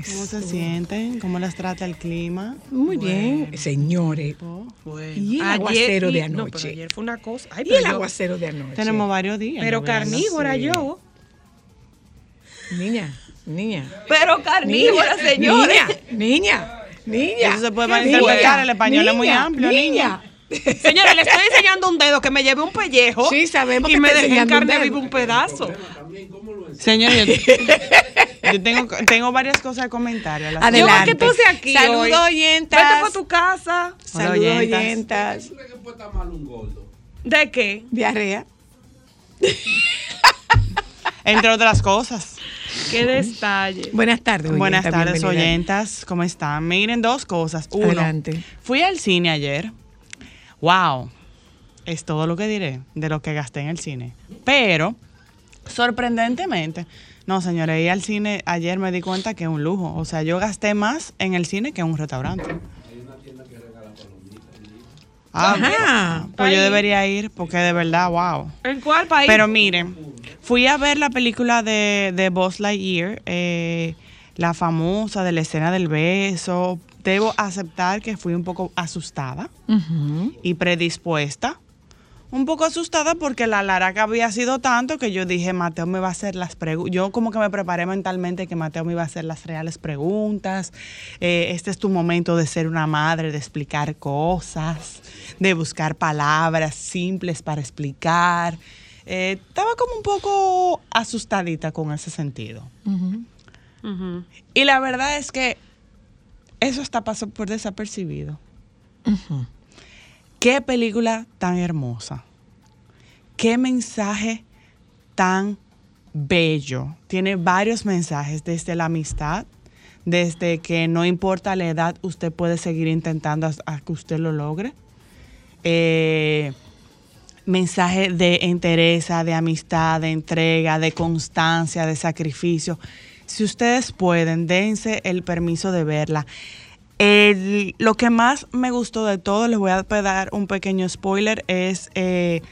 Mejor. ¿Cómo se sienten? ¿Cómo las trata el clima? Muy bien. Señores. Y el Ayer- aguacero y- de no, pero anoche. ayer fue una cosa. Ay, y el yo- aguacero de anoche. Tenemos varios días. Pero carnívora Sí. yo. Niña, niña. Pero carnívora, Niña, señores. Niña, niña, niña. Eso se puede ¿Qué malinterpretar, fue? el español es muy amplio, niña. Señores, le estoy enseñando un dedo que me lleve un pellejo. Sí, sabemos Y que me dejé en carne viva un pedazo. Señor, yo, yo tengo, tengo varias cosas de comentar. a la- Yo voy Adelante. que tú seas aquí Saludos, hoy. oyentas. Vete para tu casa. Saludos, oyentas. oyentas. ¿De qué? Diarrea. Entre otras cosas. Qué detalle. Buenas tardes, Buenas oyenta, tardes, bienvenida. oyentas. ¿Cómo están? Miren dos cosas. Uno, Adelante. fui al cine ayer. Wow. Es todo lo que diré de lo que gasté en el cine. Pero, sorprendentemente, no, señores, ir al cine ayer me di cuenta que es un lujo. O sea, yo gasté más en el cine que en un restaurante. Ah, Ajá. Pues yo debería ir porque de verdad, wow. ¿En cuál país? Pero miren, fui a ver la película de, de Buzz Lightyear, eh, la famosa de la escena del beso. Debo aceptar que fui un poco asustada y predispuesta. Un poco asustada porque la laraca había sido tanto que yo dije, Mateo me va a hacer las preguntas. Yo como que me preparé mentalmente que Mateo me iba a hacer las reales preguntas. Eh, este es tu momento de ser una madre, de explicar cosas, de buscar palabras simples para explicar. Eh, estaba como un poco asustadita con ese sentido. Y la verdad es que eso está pasó por desapercibido. Qué película tan hermosa. Qué mensaje tan bello. Tiene varios mensajes desde la amistad, desde que no importa la edad, usted puede seguir intentando hasta que usted lo logre. Eh, mensaje de entereza, de amistad, de entrega, de constancia, de sacrificio. Si ustedes pueden, dense el permiso de verla. El- lo que más me gustó de todo, les voy a dar un pequeño spoiler, es eh,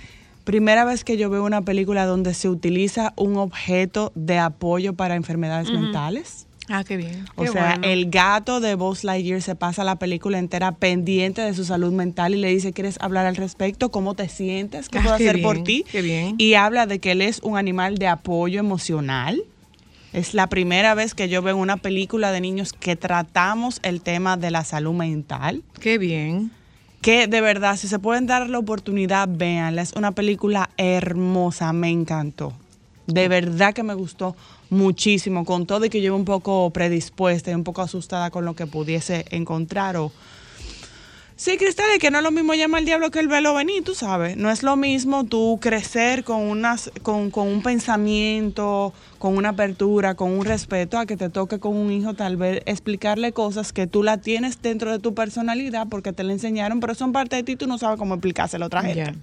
primera vez que yo veo una película donde se utiliza un objeto de apoyo para enfermedades mentales. Ah, qué bien. O Qué sea, bueno. el gato de Buzz Lightyear se pasa la película entera pendiente de su salud mental y le dice, ¿quieres hablar al respecto? ¿Cómo te sientes? ¿Qué Ah, puedo qué hacer por ti? qué bien. Y habla de que él es un animal de apoyo emocional. Es la primera vez que yo veo una película de niños que tratamos el tema de la salud mental. Qué bien. Que de verdad, si se pueden dar la oportunidad, véanla. Es una película hermosa, me encantó. De verdad que me gustó muchísimo, con todo y que yo un poco predispuesta y un poco asustada con lo que pudiese encontrar. O... Sí, Cristal, es que no es lo mismo llamar al diablo que el velo venir, tú sabes. No es lo mismo tú crecer con, unas, con, con un pensamiento, con una apertura, con un respeto, a que te toque con un hijo tal vez explicarle cosas que tú la tienes dentro de tu personalidad porque te la enseñaron, pero son parte de ti, tú no sabes cómo explicárselo a otra gente.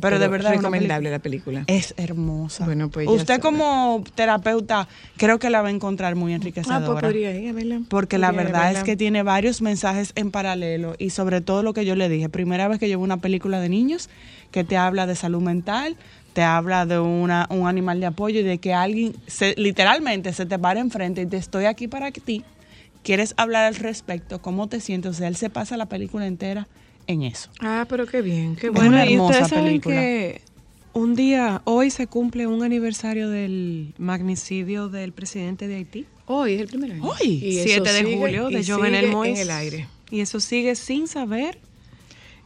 Pero, de verdad recomendable la película. Es hermosa. Bueno, pues Usted sabe. como terapeuta creo que la va a encontrar muy enriquecedora. Ah, pues podría ir a verla. Porque la Podría verdad es que tiene varios mensajes en paralelo y sobre todo lo que yo le dije, primera vez que veo una película de niños que te habla de salud mental, te habla de una, un animal de apoyo y de que alguien se, literalmente se te para enfrente y te estoy aquí para ti. ¿Quieres hablar al respecto? ¿Cómo te sientes? O sea, él se pasa la película entera en eso. Ah, pero qué bien, qué Es bueno. una y hermosa ustedes saben película. que un día, hoy se cumple un aniversario del magnicidio del presidente de Haití. Hoy es el primer año. Hoy, Y eso 7 de sigue- julio, de y Jovenel Moïse. en el aire. Y eso sigue sin saber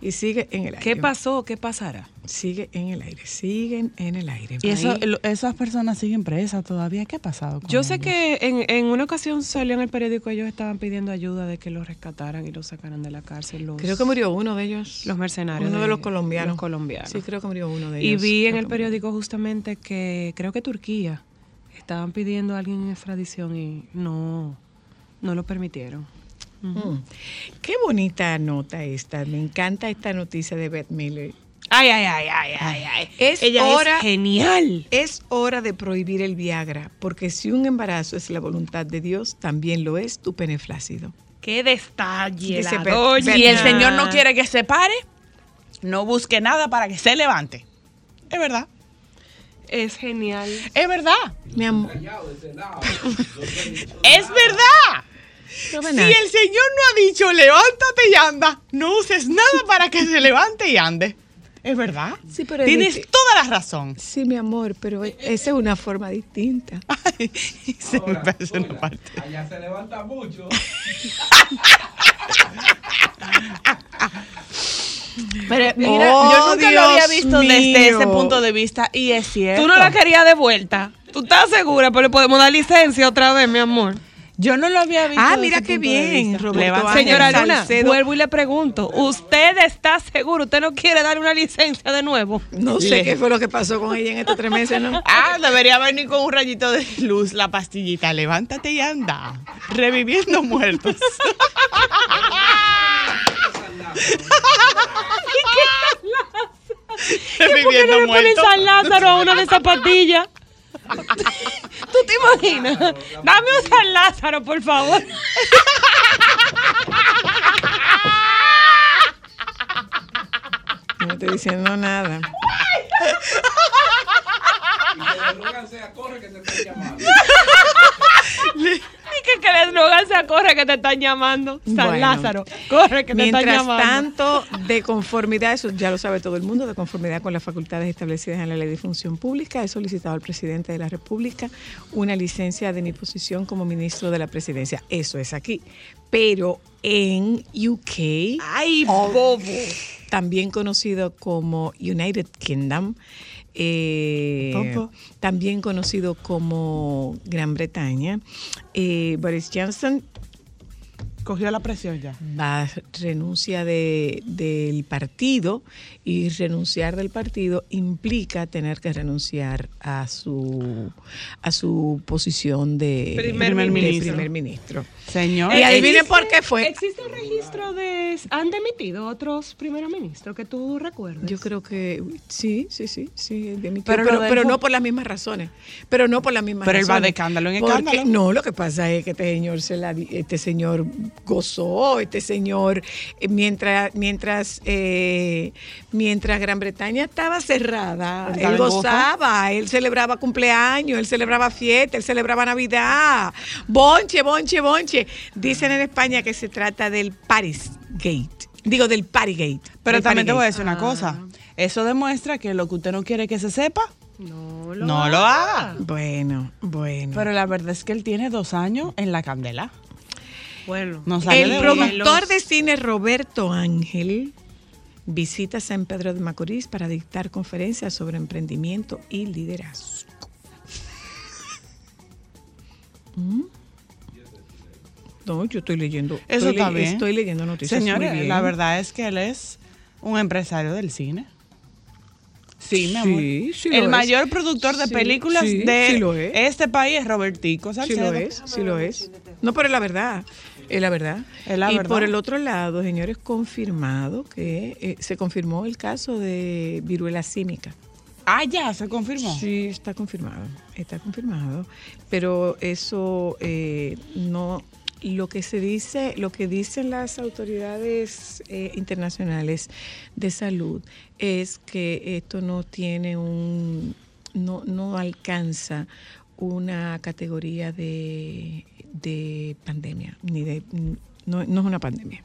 Y sigue en el aire. qué pasó, qué pasará. Sigue en el aire. Siguen en el aire. Y eso, esas personas siguen presas todavía. ¿Qué ha pasado? con Yo sé ellos? que en, en una ocasión salió en el periódico, ellos estaban pidiendo ayuda de que los rescataran y los sacaran de la cárcel. Los, creo que murió uno de ellos. los mercenarios. Uno de los colombianos. Los colombianos. Sí, creo que murió uno de Y ellos. vi en el periódico justamente que creo que Turquía estaban pidiendo a alguien en extradición y no, no lo permitieron. Qué bonita nota esta. Me encanta esta noticia de Beth Miller. Ay, ay, ay, ay, ay, ay. Es Ella hora- es genial. Es hora de prohibir el Viagra, porque si un embarazo es la voluntad de Dios, también lo es tu pene flácido. Qué detalle. Dice la doña. El Señor no quiere que se pare, no busque nada para que se levante. Es verdad. Es genial. Es verdad. Mi amor. Es verdad. Si el Señor no ha dicho levántate y anda, no uses nada para que se levante y ande. Es verdad. Sí, pero Tienes toda la razón. Sí, mi amor, pero esa es una forma distinta. Ay, se me parece una parte. Allá se levanta mucho. Pero mira, yo nunca lo había visto desde ese punto de vista y es cierto. Tú no la querías de vuelta. ¿Tú estás segura? Pero le podemos dar licencia otra vez, mi amor. Yo no lo había visto. Ah, mira qué bien. Roberto Señora Luna, Salcedo. vuelvo y le pregunto, ¿usted está seguro? ¿Usted no quiere dar una licencia de nuevo? No sé qué fue lo que pasó con ella en estos tres meses, ¿no? Ah, debería venir con un rayito de luz la pastillita. Levántate y anda. Reviviendo muertos. ¿Por qué no Reviviendo le ponen muertos. San Lázaro a una de esas pastillas? ¿Tú te imaginas? Dame un San Lázaro, por favor. No estoy diciendo nada. Y que le ruegan sea, corre que te están llamando. Que, sea corre que te están llamando. San Bueno. Lázaro, corre que te están Mientras llamando. tanto, de conformidad, eso ya lo sabe todo el mundo, de conformidad con las facultades establecidas en la Ley de Función Pública, he solicitado al presidente de la República una licencia de mi posición como ministro de la presidencia. Eso es aquí. Pero en UK, Ay, bobo. también conocido como United Kingdom, eh, también conocido como Gran Bretaña, eh, Boris Johnson Cogió la presión ya. va renuncia de, del partido y renunciar del partido implica tener que renunciar a su a su posición de Primer ministro. primer ministro. Señor. Y adivinen por qué fue. ¿Existe un registro de... ¿Han demitido otros primeros ministros que tú recuerdes? Yo creo que sí, sí, sí, sí, Pero pero, pero, no por las mismas razones. Pero no por las mismas Pero él razones. va de escándalo en Porque- escándalo. No, lo que pasa es que este señor se la este señor gozó, este señor eh, mientras mientras eh, mientras Gran Bretaña estaba cerrada, Él gozaba, él celebraba cumpleaños, él celebraba fiesta, él celebraba Navidad, bonche, bonche, bonche. Dicen en España que se trata del Paris Gate. Digo del Partygate. Pero del también te voy a decir una cosa. Eso demuestra que lo que usted no quiere que se sepa, No lo no lo haga. Bueno, bueno. Pero la verdad es que él tiene dos años en la candela. El de productor de cine Roberto Ángel visita San Pedro de Macorís para dictar conferencias sobre emprendimiento y liderazgo. ¿Mm? No, yo estoy leyendo. Eso estoy bien. Estoy leyendo noticias. muy Señores, bien. la verdad es que él es un empresario del cine. Sí, mi amor. Sí, sí lo el es. mayor productor de Sí, películas de este país es Robertico Sí lo es, sí lo es. No, pero es la verdad. Es la verdad. Es la y verdad. por el otro lado, señores, confirmado que eh, se confirmó el caso de viruela símica. Ah, ya, se confirmó. Sí, está confirmado, está confirmado, pero eso eh, no, lo que se dice, lo que dicen las autoridades eh, internacionales de salud es que esto no tiene un, no, no alcanza una categoría de, de pandemia, ni de, no, no es una pandemia.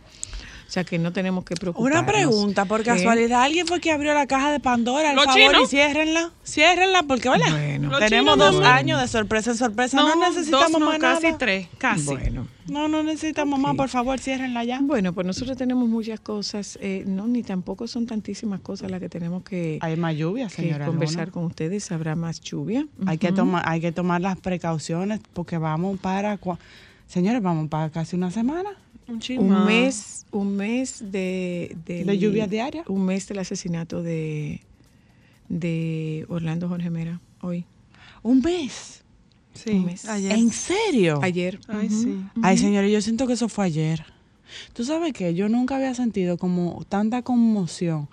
O sea que no tenemos que preocuparnos. Una pregunta, por casualidad, ¿alguien fue que abrió la caja de Pandora? Al Los favor, chinos. y ciérrenla. Ciérrenla, porque, ¿verdad? Bueno. Los Tenemos chinos dos años de sorpresa en sorpresa. No, necesitamos dos, no, más casi nada. tres, casi. Bueno. No, no necesitamos más, por favor, ciérrenla ya. Bueno, pues nosotros tenemos muchas cosas, eh, no, ni tampoco son tantísimas cosas las que tenemos que, Hay más lluvia, que señora. conversar Luna. con ustedes. Habrá más lluvia. Hay que tomar, hay que tomar las precauciones porque vamos para, señores, vamos para casi una semana. Un mes, un mes de, ¿De lluvia diaria? Un mes del asesinato de, de Orlando Jorge Mera, hoy. Un mes. Sí, un mes. ayer. ¿En serio? Ayer. Ay, sí. Ay, señores, yo siento que eso fue ayer. Tú sabes que yo nunca había sentido como tanta conmoción.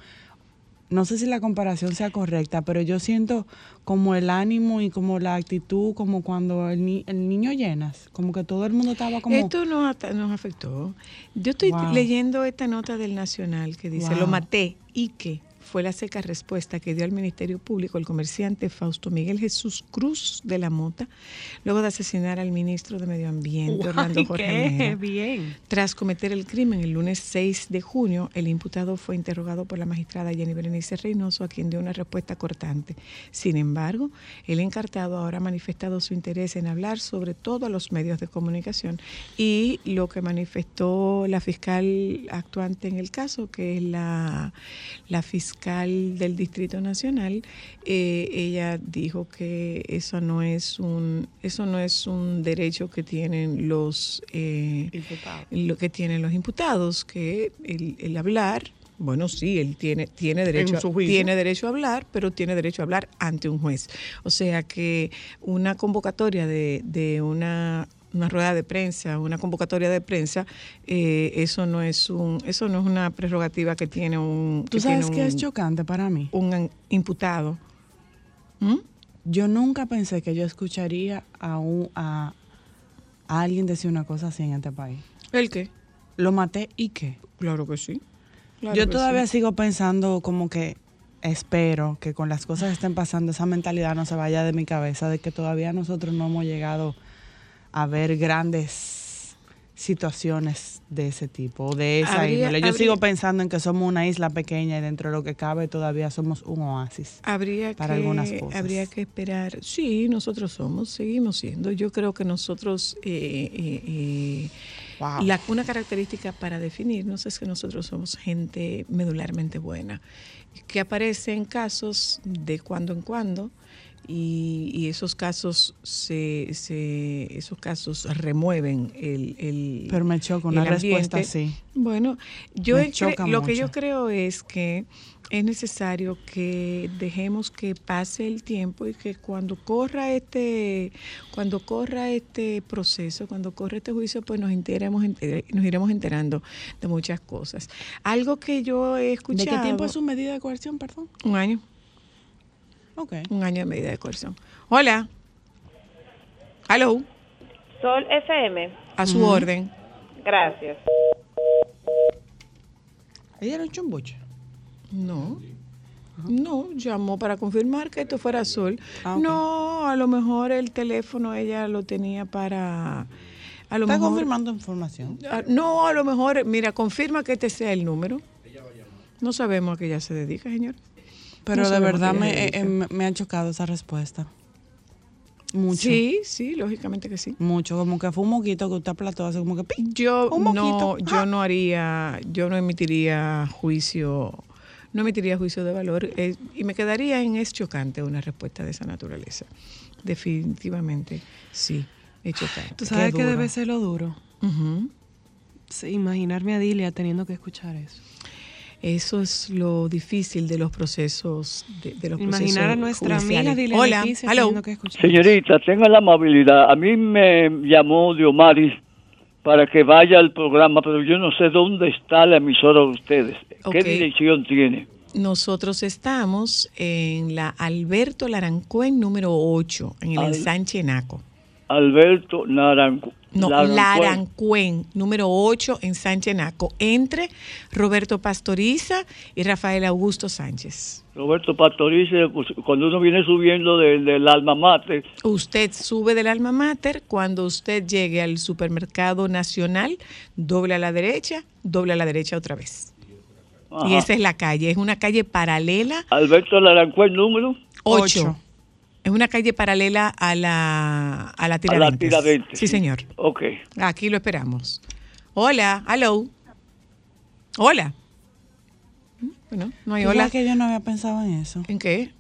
No sé si la comparación sea correcta, pero yo siento como el ánimo y como la actitud, como cuando el, ni- el niño llenas, como que todo el mundo estaba como... Esto nos, nos afectó. Yo estoy Wow. leyendo esta nota del Nacional que dice, Wow. lo maté y que fue la seca respuesta que dio al Ministerio Público el comerciante Fausto Miguel Jesús Cruz de la Mota, luego de asesinar al ministro de Medio Ambiente, Orlando Jorge Mera. bien. Tras cometer el crimen el lunes 6 de junio, el imputado fue interrogado por la magistrada Jenny Berenice Reynoso, a quien dio una respuesta cortante. Sin embargo, el encartado ahora ha manifestado su interés en hablar sobre todo a los medios de comunicación y lo que manifestó la fiscal actuante en el caso, que es la, la fiscal del Distrito Nacional, eh, ella dijo que eso no es un eso no es un derecho que tienen los eh, lo que tienen los imputados, que el, el hablar, bueno, sí, él tiene, tiene, derecho, a- tiene derecho a hablar, pero tiene derecho a hablar ante un juez. O sea que una convocatoria de, de una, una rueda de prensa, una convocatoria de prensa, eh, eso no es un, eso no es una prerrogativa que tiene un, ¿Tú que sabes qué es chocante para mí? un imputado. ¿Mm? Yo nunca pensé que yo escucharía a, un, a, a alguien decir una cosa así en este país. ¿El qué? Lo maté y qué. Claro que sí. Claro yo que todavía sí. sigo pensando como que espero que con las cosas que estén pasando esa mentalidad no se vaya de mi cabeza de que todavía nosotros no hemos llegado a ver grandes situaciones de ese tipo de esa Habría- índole. Yo habría- sigo pensando en que somos una isla pequeña y dentro de lo que cabe todavía somos un oasis. Habría para que, algunas cosas. Habría que esperar. Sí, nosotros somos, seguimos siendo. Yo creo que nosotros, eh, eh, eh, Wow. la, una característica para definirnos es que nosotros somos gente medularmente buena, que aparece en casos de cuando en cuando. Y, y esos casos se, se esos casos remueven el, el Pero me choca una respuesta así. Bueno, yo lo que yo creo es que es necesario que dejemos que pase el tiempo y que cuando corra este cuando corra este proceso, cuando corra este juicio, pues nos enteremos enter- nos iremos enterando de muchas cosas. Algo que yo he ¿De escuchado qué tiempo es su medida de coerción, perdón? un año, Ok. un año de medida de coerción. Hola. Hello, Sol FM, a su orden. gracias. Ella era un chumbuche. No. No, llamó para confirmar que esto fuera Sol. Ah. No, a lo mejor el teléfono ella lo tenía para... A lo Está mejor, confirmando información. Ah, No, a lo mejor, mira, confirma que este sea el número. No sabemos a qué ella se dedica, señor. Pero No de verdad me, eh, eh, me ha chocado esa respuesta. Mucho. Sí, sí, lógicamente que sí. Mucho. Como que fue un moquito que usted aplató, así como que ¡pi! Yo Un no, yo no haría, yo no emitiría juicio, no emitiría juicio de valor eh, y me quedaría en es chocante una respuesta de esa naturaleza. Definitivamente, sí, es chocante. ¿Tú sabes duro. debe ser lo duro? Sí, imaginarme a Dilia teniendo que escuchar eso. Eso es lo difícil de los procesos, de, de los Imaginar a procesos nuestra judiciales. amiga Hola, hello. que Señorita, tenga la amabilidad. A mí me llamó Diomaris para que vaya al programa, pero yo no sé dónde está la emisora de ustedes. ¿Qué dirección tiene? Nosotros estamos en la Alberto Larancuen número 8, en el Al- ensanche Naco. Alberto Naranjo. No, Larancuén. Número 8 en Sánchez Naco, entre Roberto Pastoriza y Rafael Augusto Sánchez. Roberto Pastorice, pues, cuando uno viene subiendo del, del alma mater, Usted sube del alma mater, cuando usted llegue al supermercado nacional, doble a la derecha, doble a la derecha otra vez. ajá. Y esa es la calle, es una calle paralela Alberto Larancuén, número 8. Ocho. Es una calle paralela a la, a la a la Tiradentes. Sí, señor. Ok. Aquí lo esperamos. Hola, hello. Hola. Mm, Bueno, no hay ¿Tú hola. que yo no había pensado en eso. ¿En qué?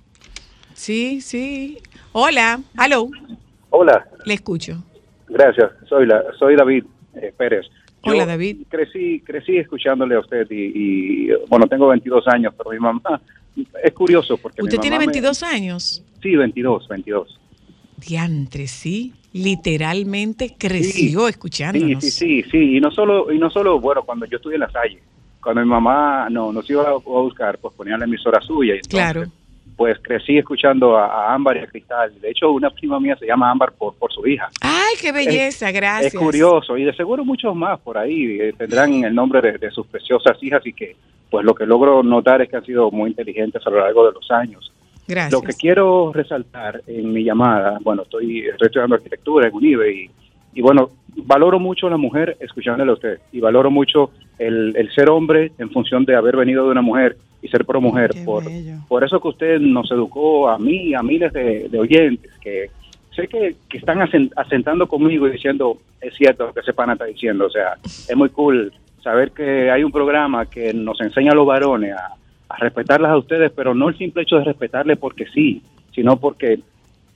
Sí, sí. Hola, hello. Hola, Le escucho. gracias. Soy la, soy David eh, Pérez. Yo Hola, David. Crecí, crecí escuchándole a usted y, y, bueno, tengo 22 años, pero mi mamá es curioso porque mi ¿Usted tiene mamá me- 22 años? sí, 22, 22. Diantre, sí. Literalmente creció Sí, escuchándonos. Sí, sí, sí, sí. Y no solo, y no solo, bueno, cuando yo estuve en la salle, cuando mi mamá no, nos iba a, a buscar, pues ponía la emisora suya. Y entonces, Claro. Pues crecí escuchando a, a Ámbar y a Cristal. De hecho, una prima mía se llama Ámbar por, por su hija. Ay, qué belleza, gracias. Es curioso y de seguro muchos más por ahí eh, tendrán el nombre de, de sus preciosas hijas y que pues lo que logro notar es que han sido muy inteligentes a lo largo de los años. Gracias. Lo que quiero resaltar en mi llamada, bueno, estoy, estoy estudiando arquitectura en UNIBE y, y bueno, valoro mucho a la mujer escuchándole a usted y valoro mucho el, el ser hombre en función de haber venido de una mujer y ser pro mujer. Qué Por, bello. por eso que usted nos educó a mí y a miles de, de oyentes que sé que, que están asen- asentando conmigo y diciendo, es cierto lo que ese pana está diciendo, o sea, es muy cool saber que hay un programa que nos enseña a los varones a, respetarlas a ustedes, pero no el simple hecho de respetarle porque sí, sino porque,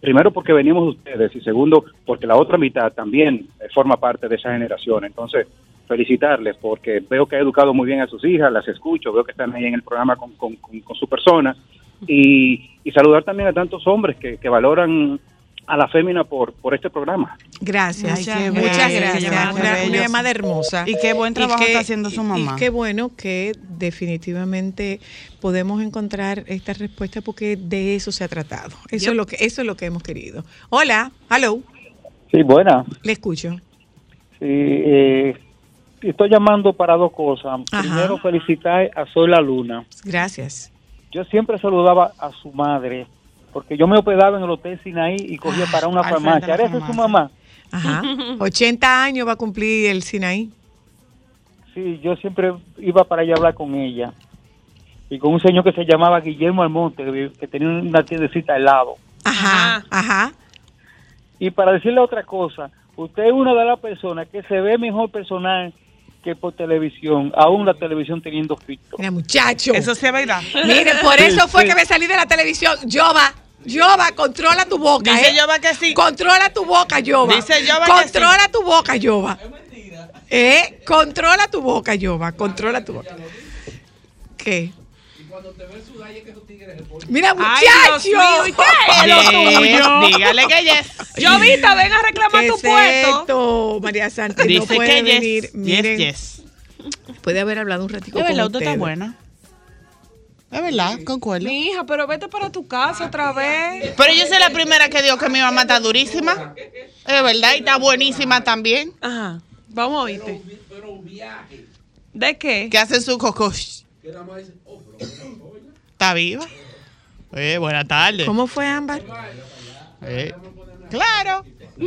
primero porque venimos de ustedes y segundo porque la otra mitad también forma parte de esa generación. Entonces, felicitarles porque veo que ha educado muy bien a sus hijas, las escucho, veo que están ahí en el programa con, con- su persona y, y saludar también a tantos hombres que valoran a la fémina por, por este programa. Gracias. Ay, qué Muchas gracias. Una, llamada hermosa. Y qué buen trabajo está haciendo su mamá. Y qué bueno que definitivamente podemos encontrar esta respuesta porque de eso se ha tratado. Eso, es, lo que, eso es lo que hemos querido. Hola, hello, Sí, buena. le escucho. Sí, eh, estoy llamando para dos cosas. Ajá. Primero, felicitar a Soy la Luna. Gracias. Yo siempre saludaba a su madre, porque yo me hospedaba en el Hotel Sinaí y cogía para una farmacia. de la Ahora esa es su mamá. Ajá. 80 años va a cumplir el Sinaí. Sí, yo siempre iba para allá a hablar con ella. Y con un señor que se llamaba Guillermo Almonte, que, tenía una tiendecita al lado. Ajá, ajá. Y para decirle otra cosa, usted es una de las personas que se ve mejor personal que por televisión, aún la televisión teniendo filtro. Mira, muchacho. Eso sí es verdad. Mire, por eso fue Sí. que me salí de la televisión. Yoba, Yoba, controla tu boca. Dice ¿eh? Yoba que sí. Controla tu boca, Yoba. Dice Yoba que Controla tu boca, Yoba. ¿Eh? Controla tu boca, Yoba. Controla tu boca. ¿Qué? Mira, Ay, muchacho. Dios mío, ¿y qué es lo tuyo? Dígale que yes. Llovita, ven a reclamar ¿Qué tu es puesto. esto, María Sánchez? no Dice puede que venir. yes. Miren, Yes, yes. puede haber hablado un ratico Es con verdad, usted está buena. Es verdad, concuerdo. Mi hija, pero vete para tu casa otra vez. Pero yo soy la primera que digo que mi mamá está durísima. Es verdad, y está buenísima también. Ajá, vamos a oírte. ¿De qué? Que hace su coco. ¿Está viva? Eh, buenas tardes. ¿Cómo fue, Ámbar? Eh, claro.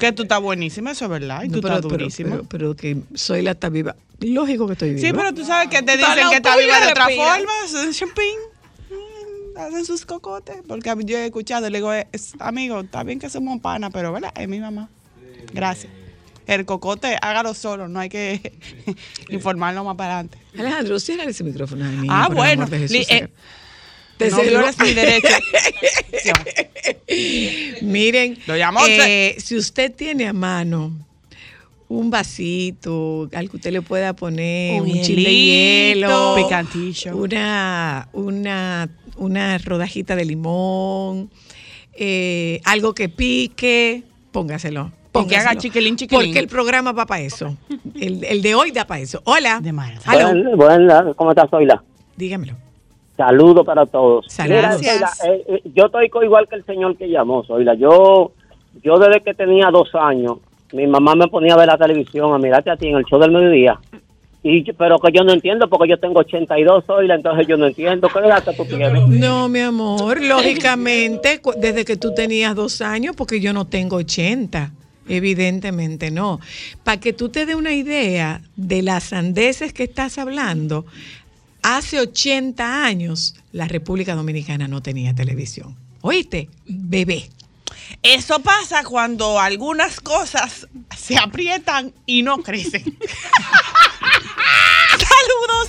que tú estás buenísima, eso es verdad. Y tú No, pero, estás durísima. pero- pero que soy la está viva. Lógico que estoy viva. sí, pero tú sabes que te dicen que está viva de otra forma. Champín. Mm, Hacen sus cocotes. Porque yo he escuchado, le digo, amigo, está bien que somos pana, pero ¿verdad? Es mi mamá. Gracias. El cocote, hágalo solo, no hay que informarlo más para adelante. Alejandro, cierra ese micrófono. Niño, Ah, bueno. Jesús, eh, Te no mi derecho. Miren, Lo llamó eh, si usted tiene a mano un vasito, al que usted le pueda poner Un un, chile de hielo, Picantillo. una, una, una rodajita de limón, eh, algo que pique, póngaselo. Y que haga póngaselo. chiquilín, chiquilín. Porque el programa va para eso. El, el de hoy da para eso. Hola. De buenas, ¿cómo estás, Zoila? Dígamelo. Saludos para todos. Saludos. Eh, eh, yo estoy igual que el señor que llamó, Zoila. Yo yo desde que tenía dos años, mi mamá me ponía a ver la televisión, a mirarte a ti en el show del mediodía. Y, pero que yo no entiendo porque yo tengo 82 hoy, entonces yo no entiendo. ¿Qué edad que tú tienes? No, mi amor, lógicamente, desde que tú tenías dos años, porque yo no tengo 80. Evidentemente no. Para que tú te dé una idea de las sandeces que estás hablando, hace 80 años la República Dominicana no tenía televisión. ¿Oíste? Bebé. Eso pasa cuando algunas cosas se aprietan y no crecen. Saludos.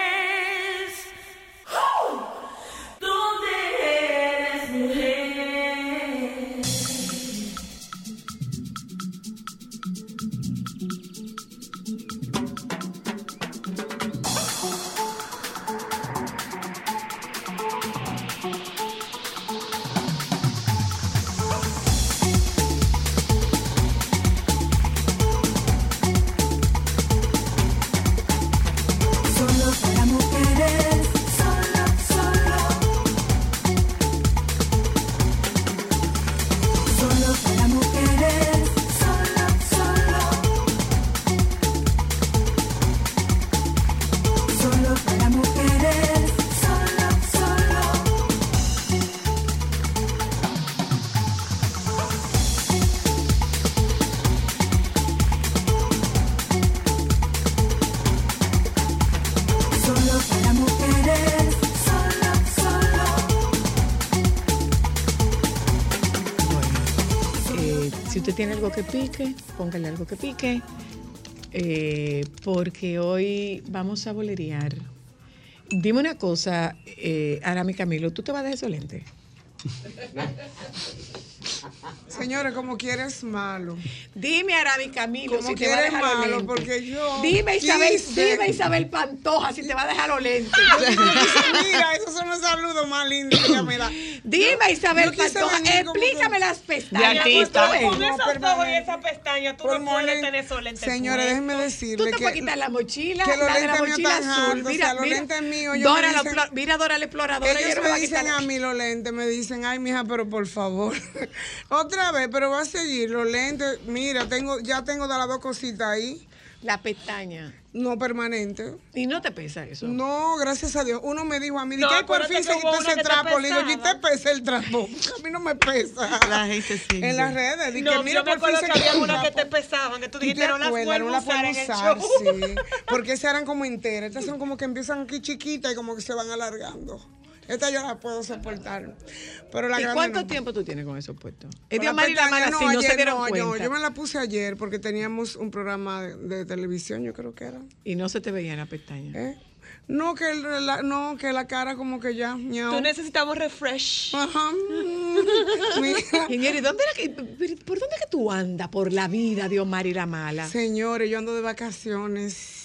Tiene algo que pique, póngale algo que pique, eh, porque hoy vamos a bolerear. Dime una cosa, eh, Arami Camilo, ¿tú te vas de esos lentes? Señores, como quieres malo. Dime, Arami Camilo, Como si te va a quieres dejar malo, porque yo Dime Isabel, quise- dime Isabel Pantoja si te va a dejar los lentes. Mira, esos son los saludos más lindos que ella me da. Dime Isabel Pantoja, explícame que- las pestañas. De ¿tú artista. Con esos ojos y esa pestaña, tú no puedes tener esos lentes Señores, puestos. déjenme Tú decirle te que, puedes quitar la mochila, que los la de la lentes míos mochila están azul. Mira, sea, los mira, mira Dora la exploradora. Ellos me dicen a mí los lentes, me dicen, ay, mija, pero por favor. Otra vez, pero va a seguir los lentes. Mira, tengo, ya tengo de las dos cositas ahí. La pestaña. No permanente. ¿Y no te pesa eso? No, gracias a Dios. Uno me dijo a mí, No, que por fin se quitó ese trapo. Le digo, ¿y te pesa el trapo? A mí no me pesa. La gente sí. En las redes. Dije, No, mira, yo me por fin acuerdo se que había que te pesaban, que tú ¿Tú te dijiste, no las vuelvo No usar en el show. sí. Porque esas eran como enteras. Estas son como que empiezan aquí chiquitas y como que se van alargando. Esta yo la puedo soportar. Pero la ¿Y cuánto no. tiempo tú tienes con eso puesto? Es de y la mala, si no se ayer dieron no, cuenta. yo, yo me la puse ayer porque teníamos un programa de, de televisión, yo creo que era. Y no se te veía en la pestaña. ¿Eh? No, que el- la, no, que la cara como que ya, ñao. Tú necesitamos refresh. Ajá. ¿y ¿dónde era que- ¿por dónde es que tú andas por la vida de Omar y la mala? Señores, yo ando de vacaciones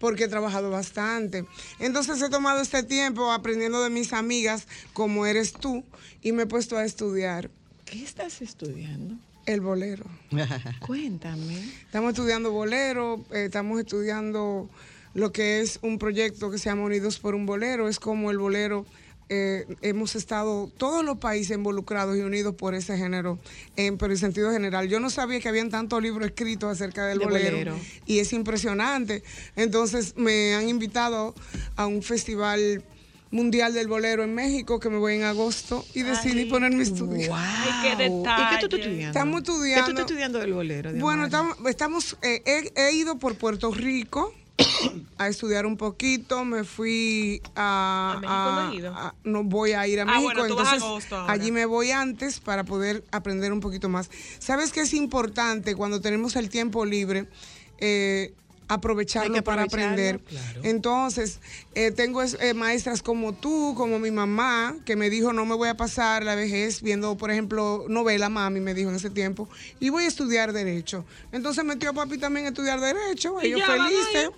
porque he trabajado bastante. Entonces he tomado este tiempo aprendiendo de mis amigas como eres tú y me he puesto a estudiar ¿Qué estás estudiando? el bolero. Cuéntame. Estamos estudiando bolero, eh, estamos estudiando lo que es un proyecto que se llama Unidos por un Bolero. Es como el bolero, eh, hemos estado todos los países involucrados y unidos por ese género, en, pero en sentido general. Yo no sabía que habían tantos libros escritos acerca del De bolero, bolero. y es impresionante. Entonces me han invitado a un festival mundial del bolero en México que me voy en agosto y decidí ponerme a estudiar. Ay, qué ¿Y qué tú estás detalle. estudiando? Estamos ¿Qué tú estudiando. estás estudiando del bolero? de Bueno, estamos, estamos eh, he, he ido por Puerto Rico a estudiar un poquito. Me fui a. ¿A México no a- voy a ir a Ah, México. bueno, a entonces, ahora. allí me voy antes para poder aprender un poquito más. ¿Sabes qué es importante cuando tenemos el tiempo libre? Eh, aprovecharlo que para aprender. claro. Entonces, eh, tengo eh, maestras como tú, como mi mamá, que me dijo, no me voy a pasar la vejez viendo, por ejemplo, novela, mami me dijo en ese tiempo, y voy a estudiar Derecho. Entonces metió a papi también a estudiar Derecho, Y ellos felices.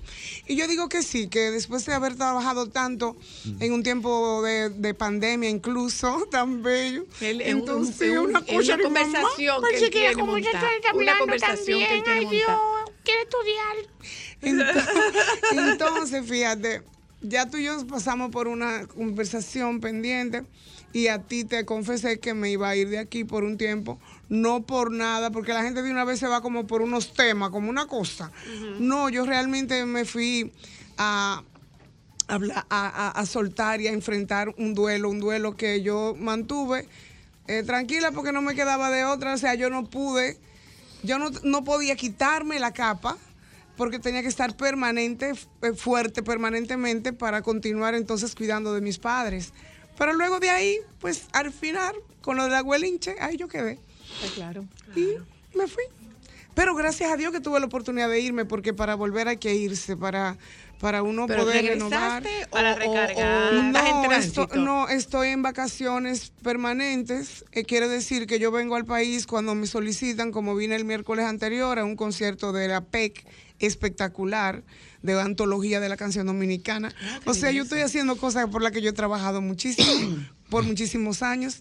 Y yo digo que sí, que después de haber trabajado tanto en un tiempo de, de pandemia incluso, tan bello, entonces es un- una una mamá, conversación que él estoy Una conversación que él también, ay. Dios, quiero estudiar. Entonces, entonces, fíjate, ya tú y yo pasamos por una conversación pendiente y a ti te confesé que me iba a ir de aquí por un tiempo, no por nada, porque la gente de una vez se va como por unos temas, como una cosa. No, yo realmente me fui a, a- a soltar y a enfrentar un duelo, un duelo que yo mantuve eh, tranquila porque no me quedaba de otra, o sea, yo no pude, yo no, no podía quitarme la capa porque tenía que estar permanente, eh, fuerte permanentemente para continuar entonces cuidando de mis padres. Pero luego de ahí, pues al final, con lo de la abuelinche, ahí yo quedé. claro. Y me fui. Pero gracias a Dios que tuve la oportunidad de irme, porque para volver hay que irse, para, para uno ¿Pero poder renovar. o- Para o- recargar? o no, esto- no, estoy en vacaciones permanentes. Eh, quiere decir que yo vengo al país cuando me solicitan, como vine el miércoles anterior a un concierto de la PEC espectacular de antología de la canción dominicana. o sea, yo estoy haciendo cosas por las que yo he trabajado muchísimo, por muchísimos años.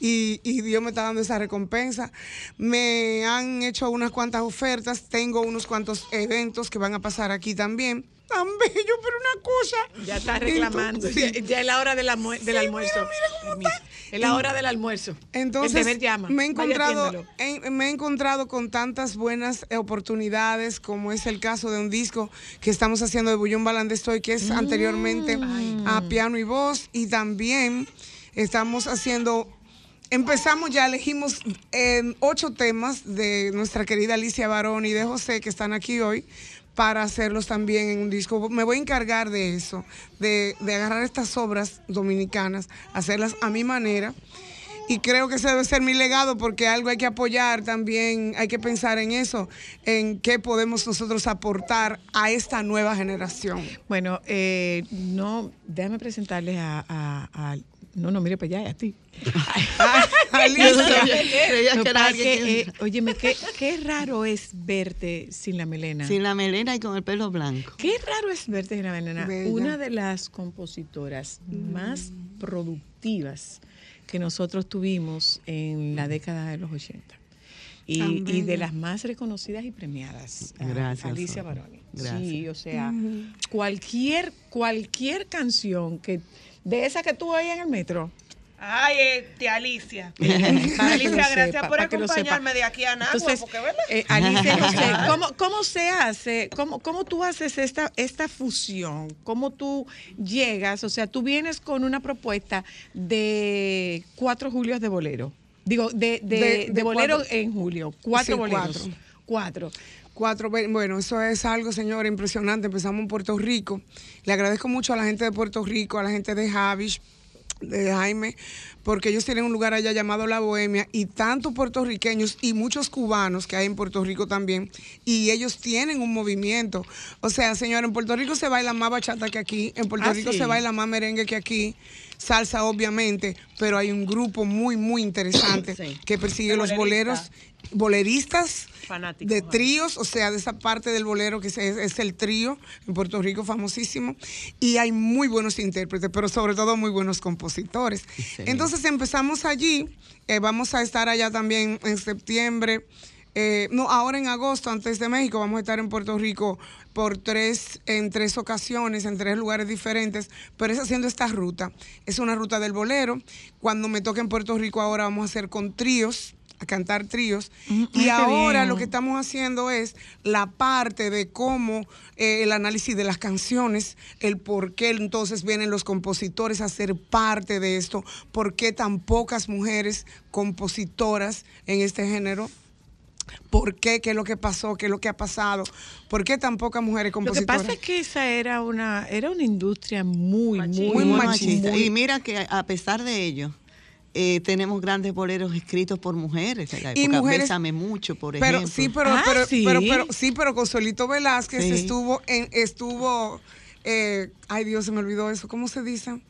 Y, y Dios me está dando esa recompensa. Me han hecho unas cuantas ofertas, tengo unos cuantos eventos que van a pasar aquí también. Tan bello, pero una cosa. Ya está reclamando. Entonces, Ya, ya es la hora del, almue- del almuerzo. Permiso. Es la hora del almuerzo. Entonces, el deber llama. me he encontrado, en- me he encontrado con tantas buenas eh, oportunidades, como es el caso de un disco que estamos haciendo de Bullón Balandestoy, que es anteriormente a piano y voz, y también estamos haciendo Empezamos ya, elegimos eh, ocho temas de nuestra querida Alicia Barón y de José, que están aquí hoy, para hacerlos también en un disco. Me voy a encargar de eso, de, de agarrar estas obras dominicanas, hacerlas a mi manera. Y creo que ese debe ser mi legado porque algo hay que apoyar también, hay que pensar en eso, en qué podemos nosotros aportar a esta nueva generación. Bueno, eh, no, déjame presentarles a, a- a- no, no, mire para allá, a ti. Óyeme, qué, qué raro es verte sin la melena. Sin la melena y con el pelo blanco. Qué raro es verte sin la melena. Bella. Una de las compositoras más productivas que nosotros tuvimos en la década de los 80. Y, Tan y de las más reconocidas y premiadas. a- Gracias, Alicia. Baroni. Gracias. Sí, o sea, cualquier, cualquier canción que de esa que tú oyes en el metro. Ay, tía Alicia. Alicia, gracias sepa, por acompañarme de aquí a Nagua, Entonces, porque ¿verdad? eh, Alicia, no sé, ¿cómo, cómo se hace? ¿Cómo, ¿Cómo tú haces esta, esta fusión? ¿Cómo tú llegas? O sea, tú vienes con una propuesta de cuatro julios de bolero. Digo, de, de, De- de de bolero cuatro- en julio. Cuatro Sí, boleros. cuatro. Cuatro. Cuatro, bueno, eso es algo, señor, impresionante. Empezamos en Puerto Rico. Le agradezco mucho a la gente de Puerto Rico, a la gente de Javish, de Jaime, porque ellos tienen un lugar allá llamado La Bohemia y tanto puertorriqueños y muchos cubanos que hay en Puerto Rico también, y ellos tienen un movimiento. O sea, señor, en Puerto Rico se baila más bachata que aquí, en Puerto Ah, Rico sí. se baila más merengue que aquí, salsa obviamente, pero hay un grupo muy, muy interesante que persigue los boleros, boleristas Fanáticos, de tríos, o sea, de esa parte del bolero que es, es el trío en Puerto Rico famosísimo, y hay muy buenos intérpretes, pero sobre todo muy buenos compositores. Entonces empezamos allí, eh, vamos a estar allá también en septiembre. eh, no, ahora en agosto, antes de México, vamos a estar en Puerto Rico por tres, en tres ocasiones, en tres lugares diferentes, pero es haciendo esta ruta. Es una ruta del bolero. Cuando me toque en Puerto Rico ahora vamos a hacer con tríos, a cantar tríos. ay, y ahora bien. lo que estamos haciendo es la parte de cómo eh, el análisis de las canciones, el por qué entonces vienen los compositores a ser parte de esto, por qué tan pocas mujeres compositoras en este género. ¿Por qué? ¿Qué es lo que pasó? ¿Qué es lo que ha pasado? ¿Por qué tan pocas mujeres Lo que compositoras? pasa es que esa era una, era una industria muy, muy, Muy machista. Y mira que a pesar de ello, eh, tenemos grandes boleros escritos por mujeres. En la Y época, mujeres- Bésame mucho, por Pero ejemplo. sí, pero, Ah, pero, sí. pero, pero- sí, pero Consuelito Velázquez Sí. estuvo en, estuvo, eh, ay Dios, se me olvidó eso, ¿cómo se dice?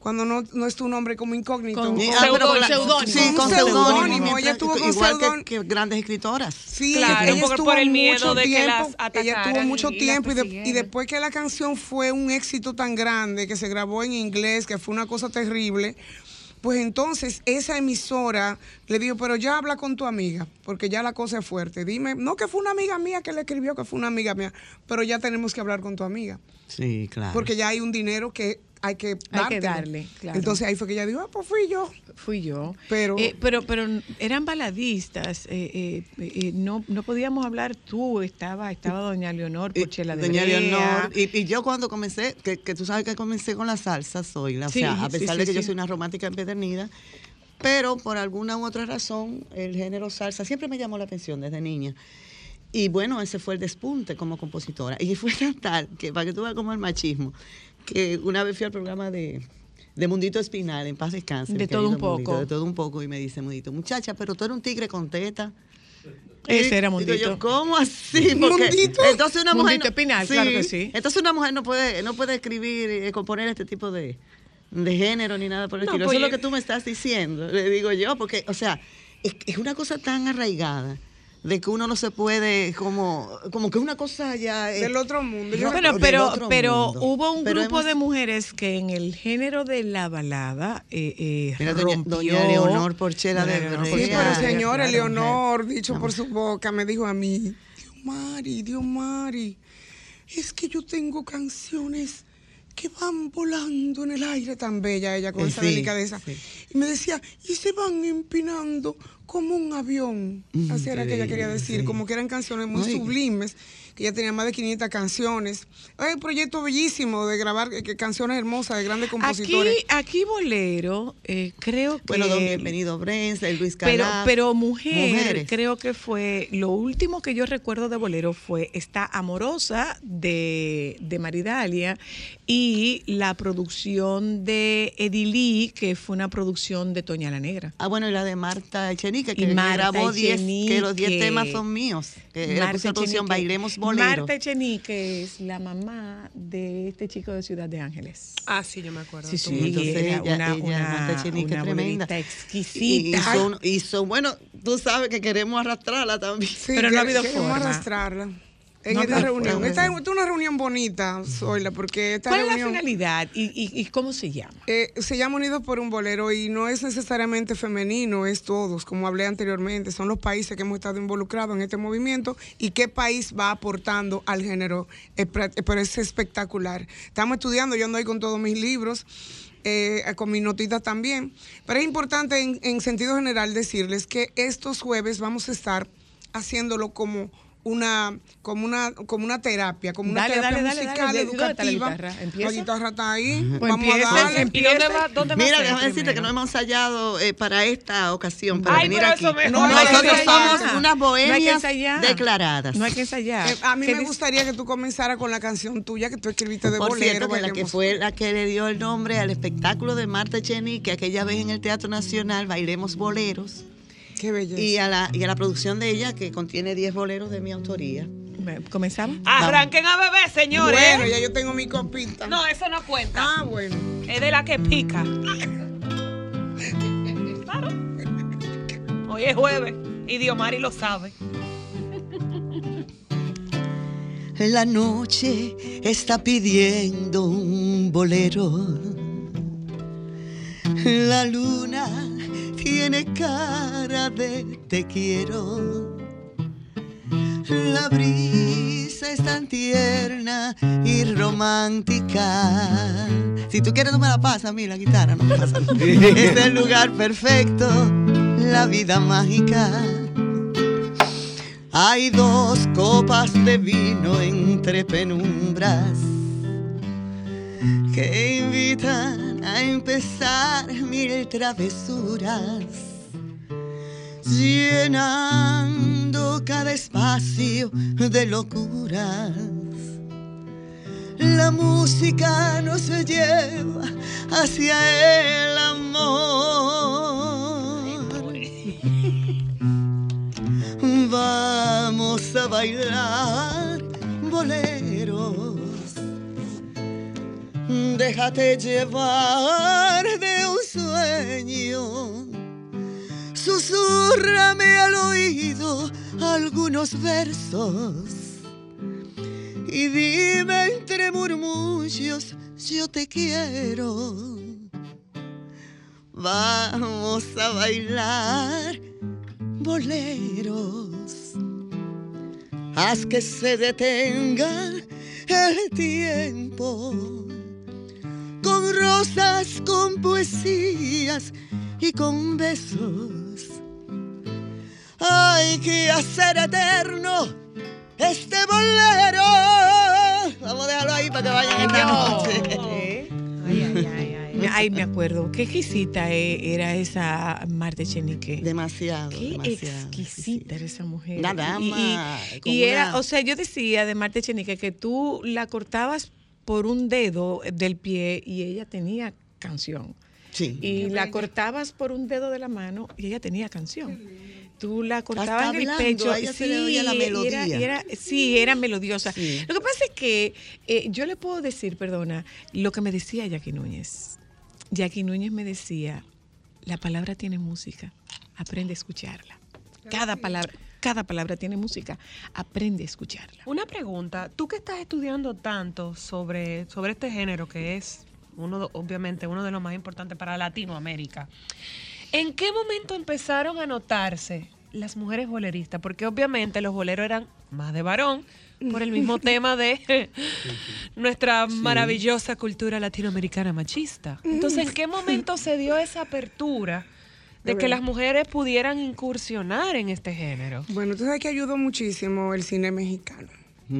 Cuando no, no es tu nombre como incógnito. Con- Con- Ah, con seudónimo. Sí, Con con seudónimo, ella estuvo con Igual que- grandes escritoras. Sí, Claro, ella estuvo por el mucho miedo de que tiempo, las ella tuvo mucho y tiempo y, de- y después que la canción fue un éxito tan grande que se grabó en inglés, que fue una cosa terrible, pues entonces esa emisora le dijo, pero ya habla con tu amiga, porque ya la cosa es fuerte. Dime, no que fue una amiga mía que le escribió, que fue una amiga mía, pero ya tenemos que hablar con tu amiga, Sí, claro. porque ya hay un dinero que hay que Hay que dártelo. darle, claro. Entonces ahí fue que ella dijo, ah, pues fui yo. Fui yo. Pero- Eh, pero, pero eran baladistas. eh, eh, no, no podíamos hablar tú. Estaba, estaba doña Leonor Porchela de Doña Brea. Leonor, y, y yo cuando comencé, que, que tú sabes que comencé con la salsa, soy la, o Sí, sea, a pesar sí, de que yo soy una romántica empedernida, pero por alguna u otra razón, el género salsa siempre me llamó la atención desde niña. Y bueno, ese fue el despunte como compositora. Y fue tan tal, que para que tú veas como el machismo, que una vez fui al programa de, de Mundito Espinal, en paz descanse. De todo un Mundito, poco. de todo un poco, y me dice Mundito, muchacha, pero tú eres un tigre con teta. Ese era Digo Mundito. yo, ¿cómo así? Porque ¿Mundito? entonces una mujer Mundito Espinal, claro que sí. Entonces una mujer no puede no puede escribir y componer este tipo de, de género ni nada por el No, estilo. pues Eso es lo que tú me estás diciendo, le digo yo, porque o sea, es, es una cosa tan arraigada de que uno no se puede como como que una cosa ya es- Del otro mundo. Yo- Bueno, pero, pero mundo. hubo un Pero grupo hemos- de mujeres que en el género de la balada eh, eh, Mira, doña- rompió. doña Leonor Porchela de Leonor. Sí, pero señora claro, Leonor, dicho por su boca, me dijo a mí, Dios Mari, Dios Mari, es que yo tengo canciones que van volando en el aire tan bella ella con Eh, esa delicadeza. sí. Y me decía, y se van empinando como un avión. Así era que ella quería decir, sí. como que eran canciones muy Ay. sublimes, que ella tenía más de 500 canciones. Hay un proyecto bellísimo de grabar eh, que- canciones hermosas de grandes Aquí, compositores. aquí Bolero, eh, creo que. Bueno, don Bienvenido Brenz, el Luis Calaf. pero mujer, mujeres. creo que fue lo último que yo recuerdo de Bolero fue esta amorosa de, de Maridalia y la producción de Edilí, que fue una producción de Toña la Negra. Ah, bueno, y la de Marta Echenique, que, Marta grabó 10, que los 10 Echenique. temas son míos. Que Marta la producción. Bailemos Bolero. Marta Echenique es la mamá de este chico de Ciudad de Ángeles. Ah, sí, yo me acuerdo. Sí, sí, Entonces ella, una, ella, una, Marta Echenique, una tremenda. bolerista Y exquisita. hizo, bueno, tú sabes que queremos arrastrarla también. Sí, Pero no ha que- habido queremos forma. arrastrarla. En No esta reunión. Esta, esta es una reunión bonita, Zoila, porque esta ¿Cuál es la finalidad y, y- y cómo se llama? eh, se llama Unidos por un Bolero y no es necesariamente femenino, es todos, como hablé anteriormente. Son los países que hemos estado involucrados en este movimiento y qué país va aportando al género. Pra- Pero es espectacular. Estamos estudiando, yo ando ahí con todos mis libros. eh, con mis notitas también. Pero es importante en, en sentido general decirles que estos jueves vamos a estar haciéndolo como una como una como una terapia, como una Dale, terapia dale, dale, musical, dale. ¿Dónde está la educativa. La guitarra está ahí. Pues Vamos a empieza, darle. empieza. ¿Y dónde va, dónde Mira, déjame decirte que no hemos ensayado eh, para esta ocasión, para Ay, venir aquí. No, no que Nosotros somos unas que bohemias declaradas. No hay que ensayar. Eh, a mí ¿Qué me dice? gustaría que tú comenzaras con la canción tuya que tú escribiste de Por bolero. cierto, que la que fue la que le dio el nombre al espectáculo de Marta Echenique, aquella vez en el Teatro Nacional, Bailemos Boleros, Qué belleza. y a la, y a la producción de ella, que contiene 10 boleros de mi autoría. ¿Comenzamos? Arranquen a beber, señores. Bueno, ya yo tengo mi copita. No, eso no cuenta. Ah, bueno. Es de la que pica. Claro. Hoy es jueves y Diomari lo sabe. La noche está pidiendo un bolero. La luna tiene cara de te quiero. La brisa es tan tierna y romántica. Si tú quieres, no me la pasas a mí la guitarra, no me pasa. es el lugar perfecto, la vida mágica. Hay dos copas de vino entre penumbras que invitan a empezar mil travesuras, llenando cada espacio de locuras. La música nos lleva hacia el amor. Vamos a bailar boleros Déjate llevar de un sueño. Susurrame al oído algunos versos. Y dime entre murmullos, yo te quiero. Vamos a bailar boleros. Haz que se detenga el tiempo. Con rosas, con poesías y con besos. Hay que hacer eterno este bolero. Vamos a dejarlo ahí para que vayan esta noche. Ay, me acuerdo. Qué exquisita eh, era esa Marta Chenique. Demasiado. Qué demasiado. exquisita era esa mujer. Una dama, Y, y- era, una- o sea, yo decía de Marta Chenique que tú la cortabas por un dedo del pie y ella tenía canción. Sí. Y la cortabas por un dedo de la mano y ella tenía canción. Tú la cortabas Hasta en el hablando, pecho. a ella se le oía la era- melodía. era- sí, era melodiosa. Sí. Lo que pasa es que eh, yo le puedo decir, perdona, lo que me decía Jackie Núñez. Jackie Núñez me decía, la palabra tiene música, aprende a escucharla. Cada palabra, cada palabra tiene música, aprende a escucharla. Una pregunta, tú que estás estudiando tanto sobre, sobre este género que es uno, obviamente uno de los más importantes para Latinoamérica, ¿en qué momento empezaron a notarse las mujeres boleristas? Porque obviamente los boleros eran más de varón por el mismo tema de nuestra maravillosa cultura latinoamericana machista. Entonces, ¿en qué momento se dio esa apertura de que las mujeres pudieran incursionar en este género? Bueno, tú sabes que ayudó muchísimo el cine mexicano.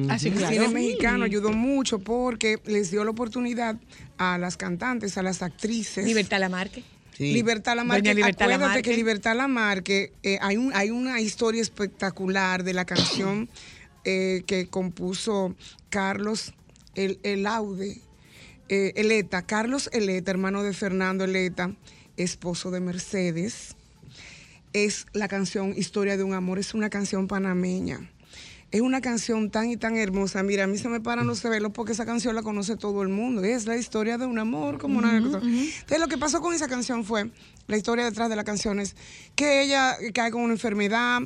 Ah, sí, el claro. cine mexicano ayudó mucho porque les dio la oportunidad a las cantantes, a las actrices. Libertad Lamarque. Sí. Libertad Lamarque. Libertad Acuérdate Lamarque. que Libertad Lamarque, eh, hay, un, hay una historia espectacular de la canción eh, que compuso Carlos el, Elaude, eh, Eleta, Carlos Eleta, hermano de Fernando Eleta, esposo de Mercedes. Es la canción Historia de un amor, es una canción panameña. Es una canción tan y tan hermosa. Mira, a mí se me paran los celos porque esa canción la conoce todo el mundo. Es la historia de un amor, como una cosa. Entonces, lo que pasó con esa canción fue, la historia detrás de la canción es que ella cae con una enfermedad,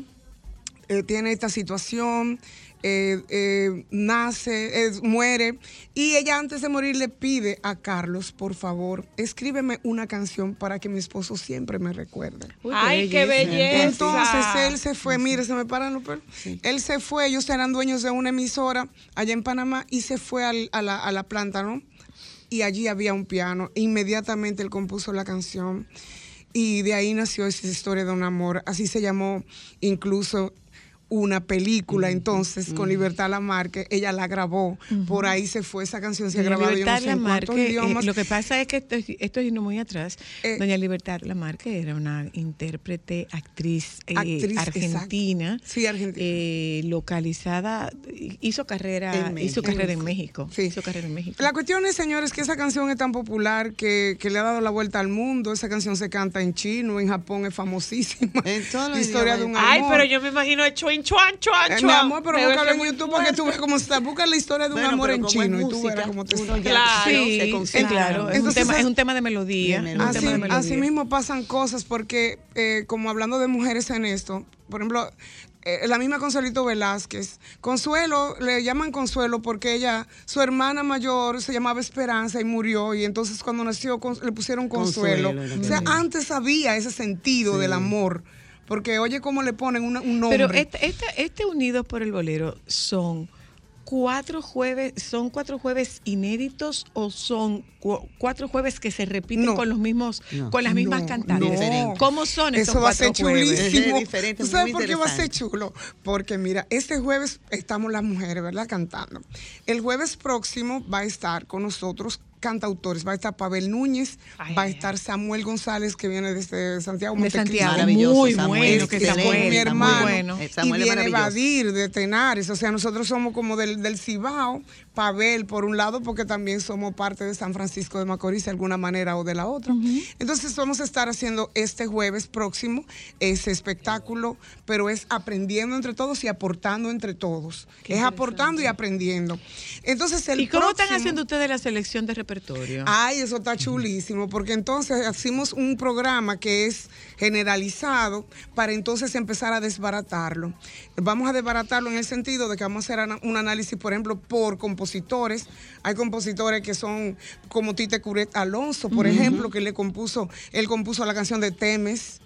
eh, tiene esta situación, eh, eh, nace, eh, muere, y ella antes de morir le pide a Carlos, por favor, escríbeme una canción para que mi esposo siempre me recuerde. Ay, qué belleza. Entonces él se fue, mire, se me paran los pelos. Él se fue, ellos eran dueños de una emisora allá en Panamá y se fue al- a, la, a la planta, ¿no? Y allí había un piano. Inmediatamente él compuso la canción y de ahí nació esa historia de un amor. Así se llamó incluso una película entonces con Libertad Lamarque, ella la grabó, por ahí se fue, esa canción se ha grabado yo no Libertad sé en Lamarque, eh, idiomas. lo que pasa es que esto, esto es yendo muy atrás. Eh, Doña Libertad Lamarque era una intérprete, actriz, eh, Actriz, argentina, exacto. Sí, argentina. eh, localizada, hizo carrera, En hizo México. carrera en En México, hizo carrera en México. La cuestión es, señores, que esa canción es tan popular que, que le ha dado la vuelta al mundo. Esa canción se canta en chino, en Japón es famosísima. la historia de un amor. Ay, pero yo me imagino el chuan, chuan, chuan, Eh, chuan. mi amor, pero búscalo en YouTube porque tú ves cómo está. Busca la historia de un Bueno, amor en chino y tú verás cómo te ya Claro, Sí, sí, claro. Es un, tema, es un tema de melodía. De es un Así, tema de melodía. así mismo pasan cosas porque, eh, como hablando de mujeres en esto, por ejemplo, eh, la misma Consuelito Velázquez. Consuelo, le llaman Consuelo porque ella, su hermana mayor se llamaba Esperanza y murió y entonces cuando nació con- le pusieron Consuelo. Consuelo, o sea, sí. antes había ese sentido del amor. Porque oye cómo le ponen una- un nombre. Pero este, este, este Unidos por el Bolero son cuatro jueves, son cuatro jueves inéditos o son cu- cuatro jueves que se repiten No. con los mismos, No. con las mismas No, cantantes. no. ¿Cómo son estos Eso va a ser jueves? chulísimo. Es ¿Tú sabes por qué va a ser chulo? Porque mira, este jueves estamos las mujeres, ¿verdad? Cantando. El jueves próximo va a estar con nosotros cantautores. Va a estar Pavel Núñez, Ay, va a estar Samuel González, que viene desde Santiago. De Montecristo. Santiago, Maravilloso, muy Samuel, bueno que Este, excelente, con mi hermano. bueno. Y viene. Badir de Tenares. O sea, nosotros somos como del, del Cibao, Pavel, por un lado, porque también somos parte de San Francisco de Macorís de alguna manera o de la otra. Entonces vamos a estar haciendo este jueves próximo ese espectáculo, pero es aprendiendo entre todos y aportando entre todos. Qué es aportando y aprendiendo. Entonces el ¿Y cómo están haciendo ustedes la selección de repertorio? Ay, eso está chulísimo, porque entonces hacemos un programa que es generalizado para entonces empezar a desbaratarlo. Vamos a desbaratarlo en el sentido de que vamos a hacer un análisis, por ejemplo, por compositores. Hay compositores que son como Tite Curet Alonso, por ejemplo, que le compuso, él compuso la canción de Temes.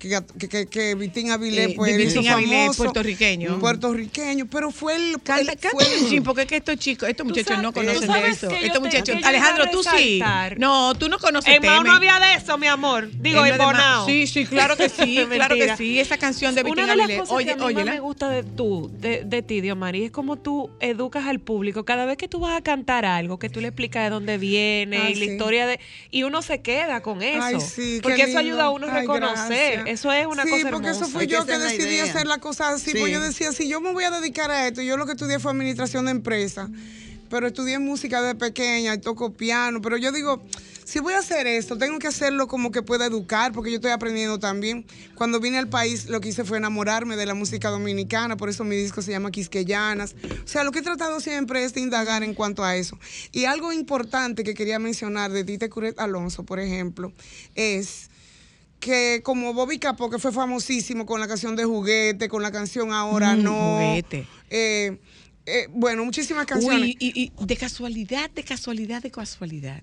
Que, que, que Vitín Avilés, Eh, pues, Vitín Avilés, famoso. puertorriqueño. Puertorriqueño, pero fue el. Canta, el- canta fue un el- chin, porque es que estos chicos, estos muchachos no conocen de eso. Estos muchachos, Alejandro, tú sí. No, tú no conoces En Mao no había de eso, mi amor. Digo, En Bonao. Sí, sí, claro que sí, claro que sí. Esa canción de Vitín Avilés. Oye, más me gusta de tú, de, de ti, Diomari, es como tú educas al público. Cada vez que tú vas a cantar algo, que tú le explicas de dónde viene Ah, y la historia de... Y uno se queda con eso. Ay, sí, qué porque eso ayuda a uno a reconocer. Eso es una sí, cosa porque hermosa. eso fue yo que decidí hacer la cosa así. Pues Sí. yo decía, si yo me voy a dedicar a esto, yo lo que estudié fue administración de empresas, pero estudié música de pequeña y toco piano, pero yo digo, si voy a hacer esto, tengo que hacerlo como que pueda educar, porque yo estoy aprendiendo también. Cuando vine al país, lo que hice fue enamorarme de la música dominicana, por eso mi disco se llama Quisqueyanas. O sea, lo que he tratado siempre es de indagar en cuanto a eso. Y algo importante que quería mencionar de Tite Curet Alonso, por ejemplo, es que como Bobby Capó, que fue famosísimo con la canción de Juguete, con la canción Ahora Mm, No. Juguete. eh, eh, bueno, muchísimas canciones. Uy, y, y de casualidad, de casualidad, de casualidad.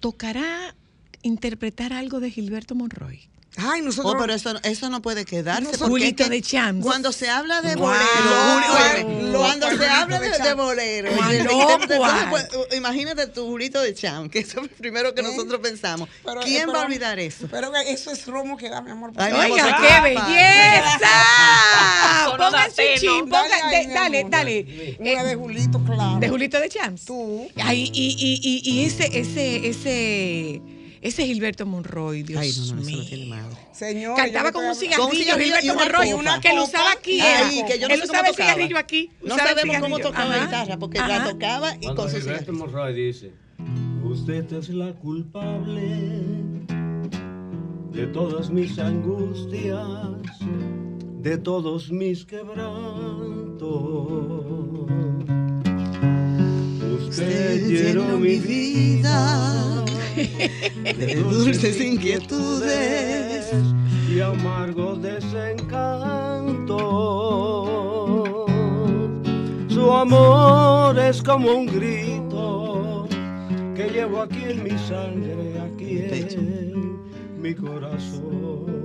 ¿Tocará interpretar algo de Gilberto Monroy? Ay, nosotros. Oh, pero eso, eso no puede quedarse. Porque Julito es que de Champs. Cuando se habla de Wow. bolero, Wow. cuando se habla de de, bolero, entonces, pues, imagínate tu Julito de Champ, que eso es lo primero que nosotros pensamos. Pero- ¿Quién pero- va a olvidar eso? Pero eso es romo que da, mi amor. Ay, mi Oiga, amor, qué papá. belleza. Pónganse chin, Dale dale. Una de Julito, claro. De Julito de Champs. Tú. Ay, y, y, y, y ese, ese, ese, ese Gilberto Monroy, Dios Ay, no, no, eso mío. no tiene madre. Señor. Cantaba con un cigarrillo, Gilberto una Monroy, copa. que lo usaba aquí. Ay, era. que yo no Él sé usaba el cigarrillo aquí. No sabemos cómo tocaba la guitarra, porque Ajá. la tocaba y Cuando con su Gilberto. Monroy dice, usted es la culpable de todas mis angustias, de todos mis quebrantos. Usted llenó mi vida de dulces inquietudes y amargos desencantos. Su amor es como un grito que llevo aquí en mi sangre, aquí en mi corazón.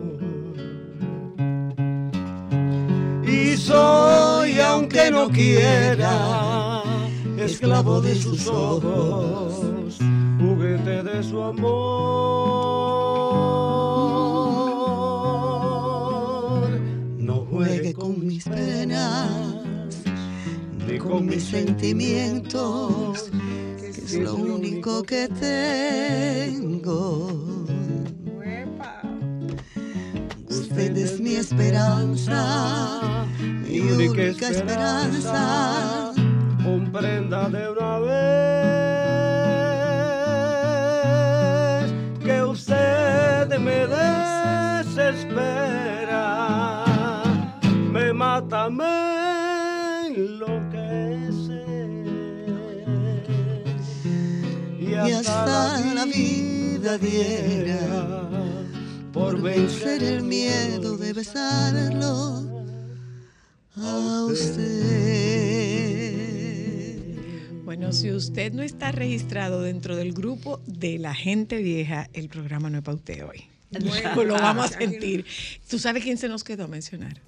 Y soy, aunque no quiera, esclavo de sus ojos, juguete de su amor. No juegue con mis penas, ni con mis sentimientos, que es lo único que tengo. Usted es mi esperanza, mi única esperanza. Comprenda de una vez me desespera, me mata, me enloquece. Y hasta la vida diera por vencer el miedo de besarlo a usted. Bueno, si usted no está registrado dentro del grupo de la gente vieja, el programa no es para usted hoy. Bueno. lo vamos a sentir. ¿Tú sabes quién se nos quedó a mencionar?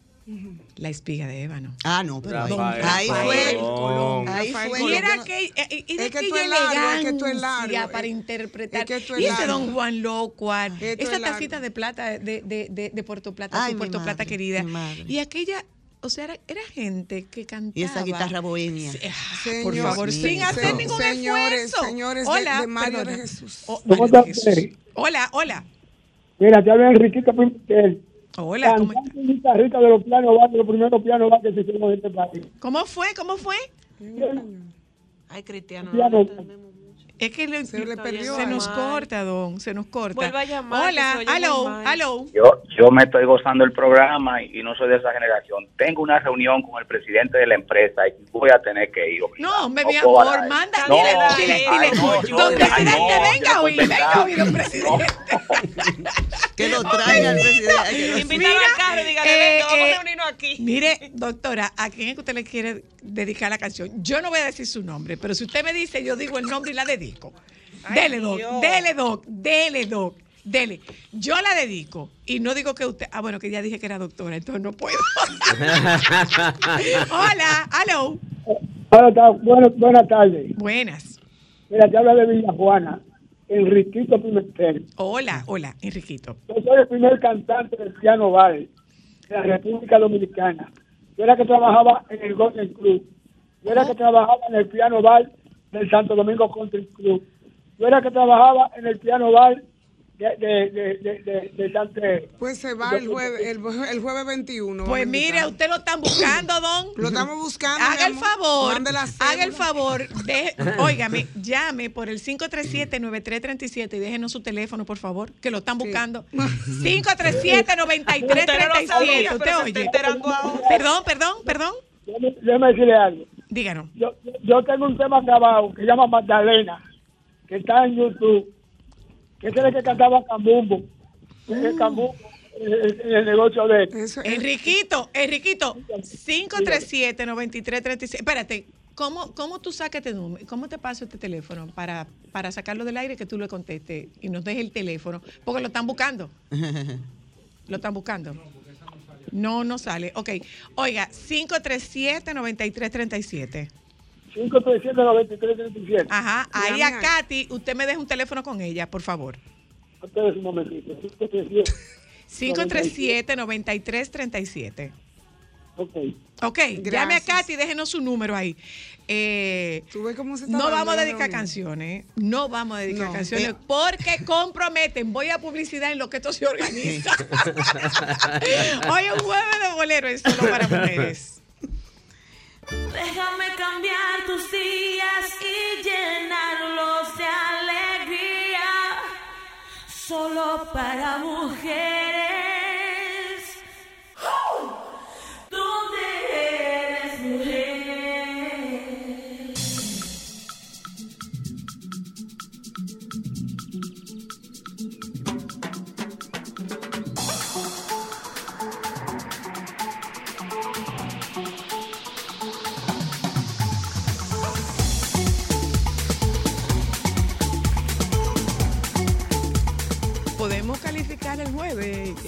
La espiga de ébano. Ah, no, pero ahí, Rafael ahí fue. Colón. Ahí fue. Y era, eh, y era Es que tú es largo, es que tú es largo. para Es- interpretar. es que tú es y ese largo. Don Juan Locuar, esa tacita de plata de, de, de, de Puerto Plata, Ay, su Puerto Plata querida. Y aquella, o sea, era, era gente que cantaba. Y esa guitarra bohemia. Sí, ah, Señor, por favor, sin hacer ningún señores, esfuerzo. señores de- Hola, de Mario de. Jesús. Oh, ¿Cómo Mario de estás, Jesús. Hola, hola. Mira, te habla Enriquito Pimentel, Hola, ¿cómo, cantante y guitarrista de los pianos bar, de los primeros pianos bar que se hicieron en este país. cómo fue? ¿Cómo fue? Ay, Cristiano. Cristiano, Es que le- Se le perdió se nos corta, don, se nos corta. Vuelva a llamar, Hola, hello, hello. Yo, yo me estoy gozando el programa y, y no soy de esa generación. Tengo una reunión con el presidente de la empresa y voy a tener que ir. No, hombre, No mi amor, manda, No, dile, ay, dile, no, dile. yo- Don presidente, venga hoy, venga hoy, don presidente. Que lo traiga el presidente. lo- Invítalo al carro y dígale, eh, venga, vamos eh, a reunirnos aquí. Mire, doctora, ¿a quién es que usted le quiere dedicar la canción? Yo no voy a decir su nombre, pero si usted me dice, yo digo el nombre y la dedico. Dele, doc, Dios. dele, doc, dele, doc, dele. Yo la dedico y no digo que usted. Ah, bueno, que ya dije que era doctora, entonces no puedo. Hola, hello. Bueno, buenas tardes. Buenas. Mira, te habla de Villa Juana, Enriquito Pimentel. Hola, hola, Enriquito. Yo soy el primer cantante del piano bar de la República Dominicana. Yo era que trabajaba en el Golden Club. Yo era que trabajaba en el piano bar del Santo Domingo Country Club. Yo era que trabajaba en el piano bar de, de, de, de, de, de Sante- Pues se va el jueves, el, jue- el jueves 21. Pues mire, usted lo están buscando, don. Lo estamos buscando. Haga el favor, haga el favor, de, óigame, llame por el 537-9337 y déjenos su teléfono, por favor, que lo están buscando. 537-9337, ¿usted oye? Perdón, perdón, perdón. Déjame decirle algo. Díganos. Yo, yo tengo un tema grabado que se llama Magdalena, que está en YouTube, que es el que cantaba Cambumbo. El Cambumbo en en el negocio de él. Enriquito, Enriquito, 537-9337. Espérate, ¿cómo, ¿cómo tú sacas este número? ¿Cómo te paso este teléfono para, para sacarlo del aire que tú lo contestes y nos dejes el teléfono? Porque lo están buscando. ¿Lo están buscando? No, no sale. Ok. Oiga, 537-9337. 537-9337. Ajá. Ahí a. Katy, usted me deja un teléfono con ella, por favor. Ustedes un momentito. 537. 537-9337. Ok. Ok, llame a Katy, déjenos su número ahí. Eh, está no vamos a dedicar canciones, no vamos a dedicar No. canciones Eh. porque comprometen. Voy a publicidad en lo que esto se organiza. Hoy es un jueves de bolero, es solo para mujeres. Déjame cambiar tus días y llenarlos de alegría. Solo para mujeres.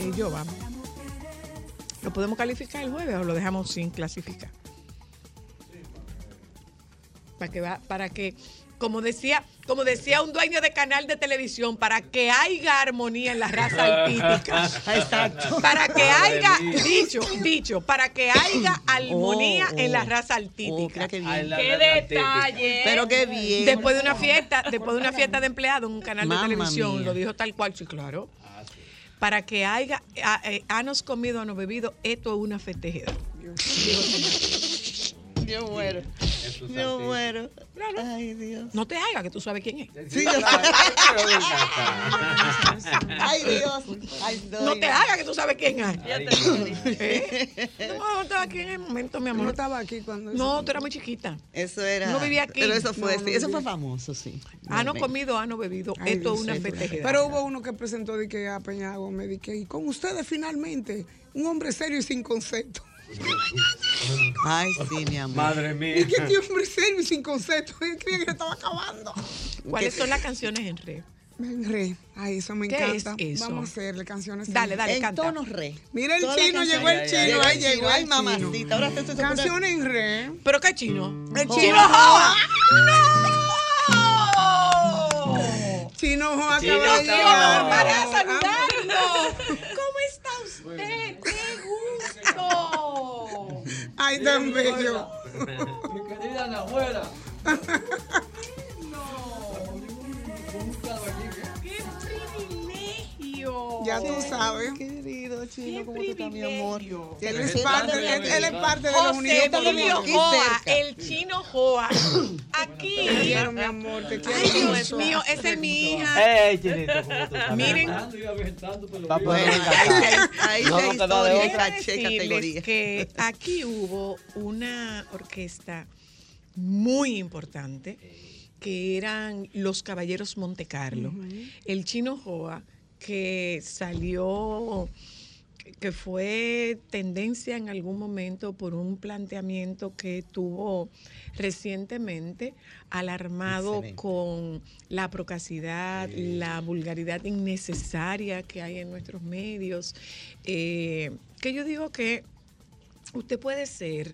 Eh, Jova? ¿Lo podemos calificar el jueves o lo dejamos sin clasificar? Para que, va, para que como decía, como decía un dueño de canal de televisión, para que haya armonía en la raza altítica. Exacto. Para que haya, dicho, dicho, para que haya armonía Oh, en la oh. raza altítica. qué bien. qué detalle. Pero qué bien. Después de una fiesta, después de una fiesta de empleados en un canal Mamma de televisión, mía. lo dijo tal cual, sí, claro. Para que haya, a- eh, hanos comido, hanos bebido, esto es una festejera. Yo muero. Yo muero. Ay, Dios. No te hagas que tú sabes quién es. Sí, yo sé. Ay, Dios. Ay, No te hagas que tú sabes quién es. ¿Eh? No, no estaba aquí en el momento, mi amor. No estaba aquí cuando No, tú eras muy chiquita. Eso era. No vivía aquí. Pero eso fue, No, no sí, eso fue famoso, sí. Ano comido, ano bebido. Ay, esto es una mío. festejera. Pero hubo uno que presentó de que a Peña Gómez, de que, y con ustedes finalmente, un hombre serio y sin concepto. Ay, sí, mi amor. Madre mía. Y que este hombre serio y sin concepto. Yo creía que estaba acabando. ¿Cuáles son las canciones en re? En re. Ay, eso me ¿Qué encanta. es eso? Vamos a hacerle canciones. Dale, dale, En canta. tono re. Mira el chino, llegó el chino, ahí llegó el mamacita, ahora se- Canción en re. ¿Pero qué chino? El chino Joa. Chino Joa Chino acaba de Joa, llegar. para saludarlo. ¿Cómo está usted? Ay, tan bello. Mi querida Ana abuela. ¡Qué Ya tú sabes. Querido chino, ¿cómo tú estás, mi amor? Él es parte, él, él es parte de la José Emilio familiar. Joa, el chino Joa, aquí. Te quiero, mi amor, te quiero. Ay, Dios mío, esa es mi hija. ¡Ey, chinito! ¿cómo tú sabes? Miren. Va a poder Bueno, encantar. ahí No, se no hizo de de otra. categoría. que aquí hubo una orquesta muy importante que eran los Caballeros Monte Carlo. El Chino Joa, que salió, que fue tendencia en algún momento por un planteamiento que tuvo recientemente, alarmado Excelente. con la procacidad, la vulgaridad innecesaria que hay en nuestros medios, eh, que yo digo que usted puede ser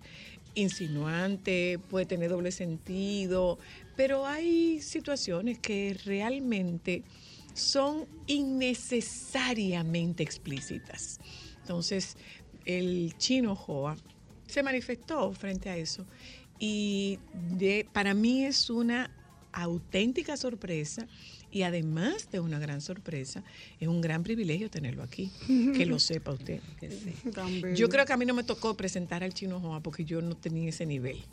insinuante, puede tener doble sentido, pero hay situaciones que realmente son innecesariamente explícitas. Entonces, el chino Joa se manifestó frente a eso y de, para mí es una auténtica sorpresa y además de una gran sorpresa, es un gran privilegio tenerlo aquí, que lo sepa usted. Yo creo que a mí no me tocó presentar al chino Joa porque yo no tenía ese nivel.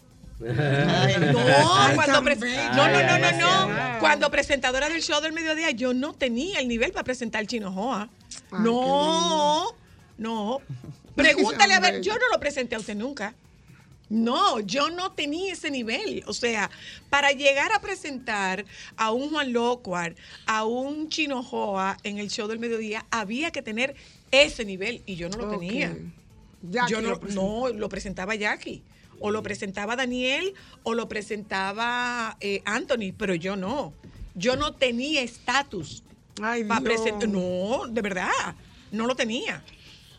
Ay, No, cuando pre- no, no, no, no, Cuando presentadora del show del mediodía, yo no tenía el nivel para presentar al chino Joa. No, no. Pregúntale a ver, yo no lo presenté a usted nunca. No, yo no tenía ese nivel. O sea, para llegar a presentar a un Juan Locuar, a un Chino Joa en el show del mediodía, había que tener ese nivel y yo no lo tenía. Jackie yo no, lo no, lo presentaba Jackie. O lo presentaba Daniel o lo presentaba eh, Anthony, pero yo no. Yo no tenía estatus Ay, para presentar. No, de verdad, no lo tenía.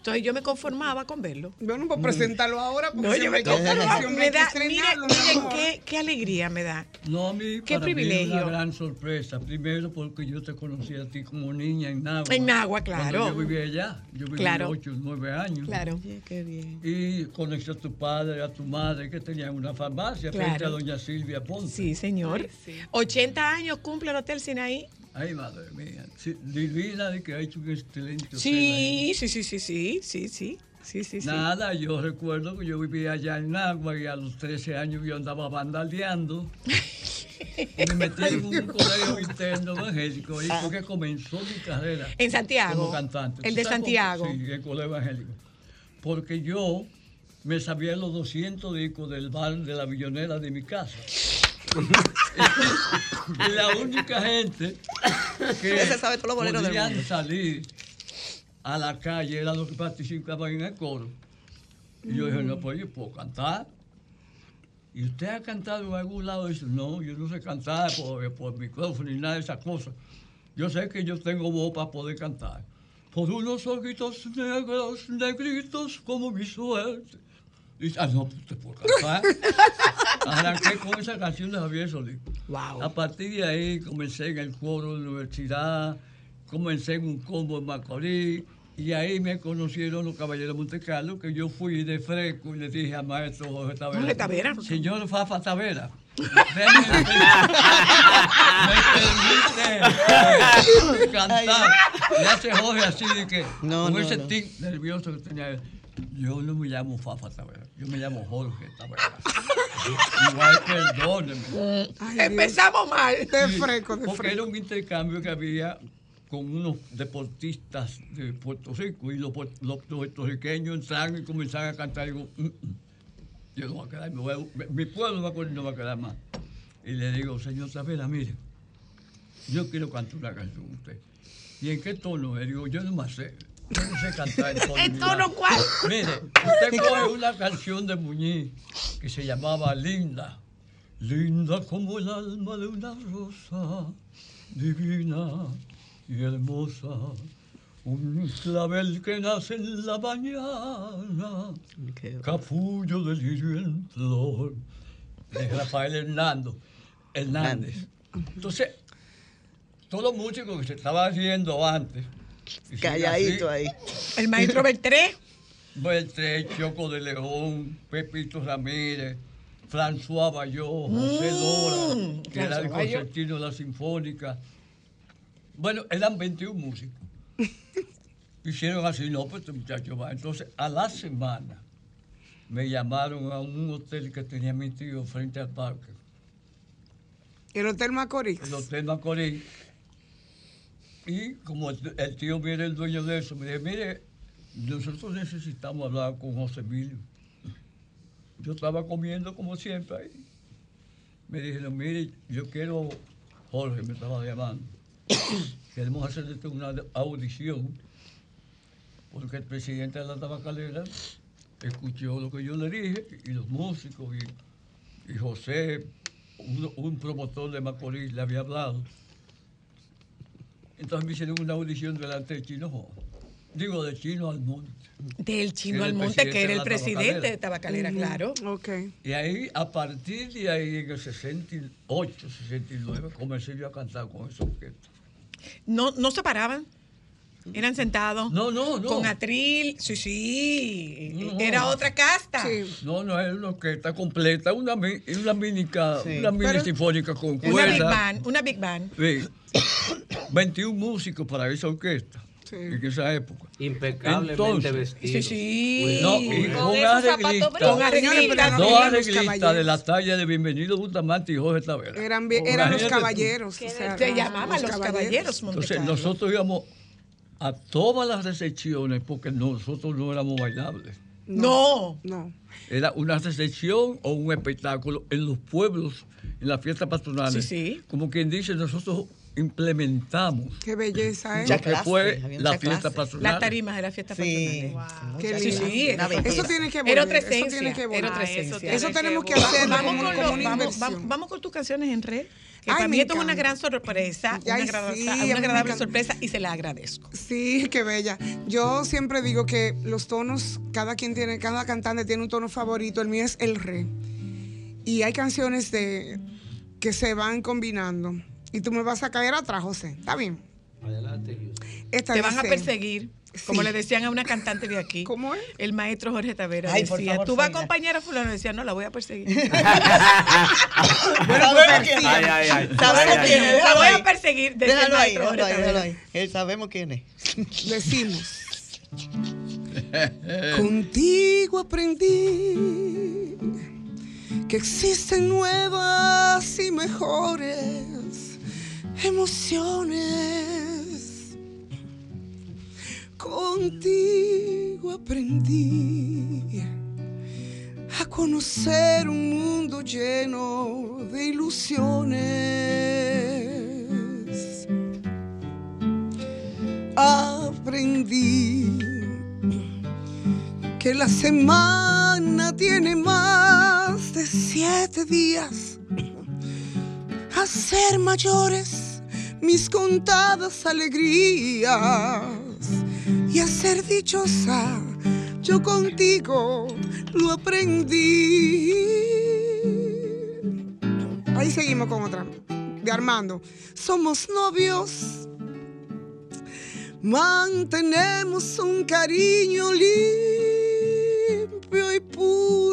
Entonces yo me conformaba con verlo. Bueno, pues preséntalo ahora porque No, yo me conformaba. Me da, mire, qué, qué alegría me da. No, a mí, Qué para mí privilegio. es una gran sorpresa. Primero porque yo te conocí a ti como niña en Nagua. En Nagua, claro. Cuando yo vivía allá. Yo viví Claro. 8 o 9 años. Claro. Qué bien. Y conocí a tu padre, a tu madre, que tenían una farmacia frente a doña Silvia Ponce. Sí, señor. 80 años cumple el Hotel Sinaí. Ay, madre mía. Sí, divina de que ha hecho un excelente Sí, sí, sí, sí, sí, sí, sí. Sí, sí, sí. Nada, yo recuerdo que yo vivía allá en Nagua y a los 13 años yo andaba vandaleando. y me metí en un colegio interno evangélico y fue que comenzó mi carrera. En Santiago. Como cantante. El de ¿Tú sabes Santiago. cómo? Sí, el colegio evangélico. Porque yo me sabía los 200 discos del bar de la billonera de mi casa. Y la única gente que Ese sabe todos los boleros del podían mundo. salir a la calle eran los que participaban en el coro. Y yo dije, no, pues yo puedo cantar. ¿Y usted ha cantado en algún lado? Y dice, no, yo no sé cantar por, por micrófono ni nada de esas cosas. Yo sé que yo tengo voz para poder cantar. Por unos ojitos negros, negritos como mi suerte. Y dice, ah, no, pues te puedo cantar. Arranqué con esa canción de Javier Solís. A partir de ahí comencé en el coro de la universidad, comencé en un combo en Macorís, y ahí me conocieron los caballeros de Monte Carlo, que yo fui de fresco y le dije al maestro Jorge Tavera. Jorge Tavera. Señor Fafa Tavera. me permite cantar. Y hace Jorge así de que, No, con no, ese no. tic nervioso que tenía él. Yo no me llamo Fafa Tavera, yo me llamo Jorge Tavera. Igual perdóneme. Empezamos mal. De fresco, de Porque era un intercambio que había con unos deportistas de Puerto Rico y los, los puertorriqueños entraron y comenzaron a cantar. Y digo, "Mm, mm, yo no voy a quedar, me voy a- mi pueblo va a quedar- no va a quedar más. Y le digo, señor Tavera, mire, yo quiero cantar una canción a usted. ¿Y en qué tono? Le digo, yo no me sé. Yo no sé cantar en tono. ¿En tono nada". cuál? Mire, usted coge una canción de Muñiz que se llamaba Linda. Linda como el alma de una rosa, divina y hermosa. Un clavel que nace en la mañana, capullo de lirio en flor. De Rafael Hernando, Hernández. Entonces, todos los músicos que se estaban haciendo antes. Calladito ahí. El maestro Beltré. Beltré, Choco de León, Pepito Ramírez, François Bayó, José Mm, Lora, que era el concertino de la Sinfónica. Bueno, eran 21 músicos. Hicieron así, no, pues este muchacho va. Entonces, a la semana, me llamaron a un hotel que tenía mi tío frente al parque. El Hotel Macorís. El Hotel Macorís. Y como el, tío era el dueño de eso, me dije, mire, nosotros necesitamos hablar con José Emilio. Yo estaba comiendo como siempre ahí. Me dijeron, mire, yo quiero, Jorge me estaba llamando, queremos hacer una audición, porque el presidente de la tabacalera escuchó lo que yo le dije, y los músicos, y, y José, un promotor de Macorís, le había hablado. Entonces me hicieron una audición delante de Chino. Digo, de Chino Almonte. Del Chino Era el Almonte, que era el presidente de Tabacalera, claro. Ok. Y ahí, a partir de ahí, en el 68, 69, comencé yo a cantar con esa orquesta. No, no se paraban. Eran sentados. No, no, no. Con atril. Sí, sí. No. Era otra casta. No, no, es una orquesta completa, una, una mini, ca- Sí. una mini Pero- sinfónica con Una cuerdas. big band. Una big band. Sí. 21 músicos para esa orquesta en esa época. Impecablemente Entonces, vestidos. Sí, sí. No, y Con arreglistas, dos no, arreglistas de la talla de Bienvenido Bustamante y Jorge Tavera. Eran, los caballeros. o sea, Se llamaban los caballeros Entonces Montecarlo. nosotros íbamos a todas las recepciones porque nosotros no éramos bailables. No. No. Era una recepción o un espectáculo en los pueblos, en las fiestas patronales. Sí, sí. Como quien dice, nosotros implementamos Qué belleza, ¿eh? lo que fue la fiesta patronal. Las tarimas de la fiesta patronal. Qué Sí, lindo. sí, Una eso tiene que Era otra volver, eso tiene que volver. Era otra eso esencia. tiene Eso que tenemos que volver. hacerlo Vamos como- con, una vamos, inversión. vamos- vamos con tus canciones en red. Que Ay, para mí esto es una gran sorpresa, una, Ay, agrada- sí, una a mí me agradable sorpresa y se la agradezco. Sí, qué bella. Yo siempre digo que los tonos, cada quien tiene, cada cantante tiene un tono favorito. El mío es el re. Y hay canciones de que se van combinando. Y tú me vas a caer atrás, José. ¿Está bien? Adelante. Esta Te van a perseguir. Como Sí. le decían a una cantante de aquí. ¿Cómo es? El maestro Jorge Tavera Ay, decía, favor, tú vas a acompañar a fulano. Decía, no, la voy a perseguir. Bueno, Sabemos quién es. Ay, ay, ay. Sabemos quién es. La voy a perseguir. Déjalo ahí, déjalo ahí, Jorge déjalo Tavera. ahí. Él sabemos quién es. Decimos. Contigo aprendí que existen nuevas y mejores emociones. Contigo aprendí a conocer un mundo lleno de ilusiones. Aprendí que la semana tiene más de siete días. A ser mayores mis contadas alegrías y a ser dichosa yo contigo lo aprendí. Ahí seguimos con otra de Armando. Somos novios mantenemos un cariño limpio y puro,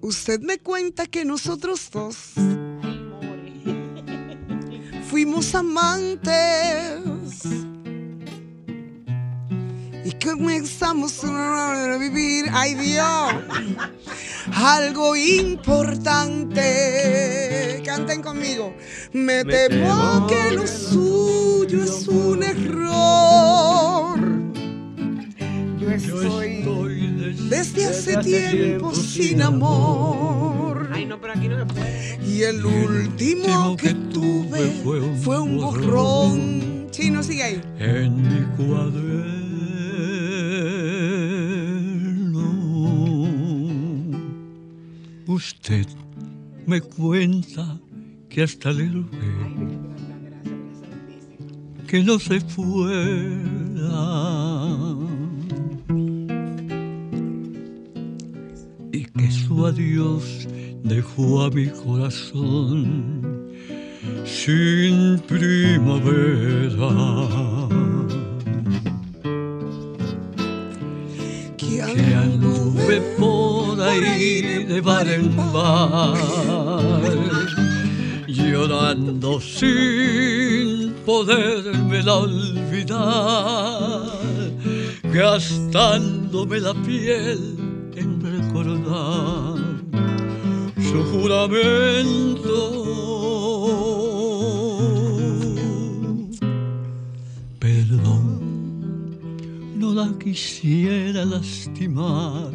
Usted me cuenta que nosotros dos fuimos amantes y comenzamos a vivir, ay Dios, algo importante. Canten conmigo. Me temo que lo suyo es un error. Yo estoy desde hace tiempo sin amor. Ay, no, pero aquí no se puede. Y el último que tuve fue un borrón. Chino, sigue ahí. En mi cuaderno, usted me cuenta que hasta le rogué que no se fuera. Adiós dejó a mi corazón sin primavera. Que anduve por ahí de bar en bar, llorando sin poderme olvidar, gastándome la piel en recordar su juramento. Perdón, no la quisiera lastimar.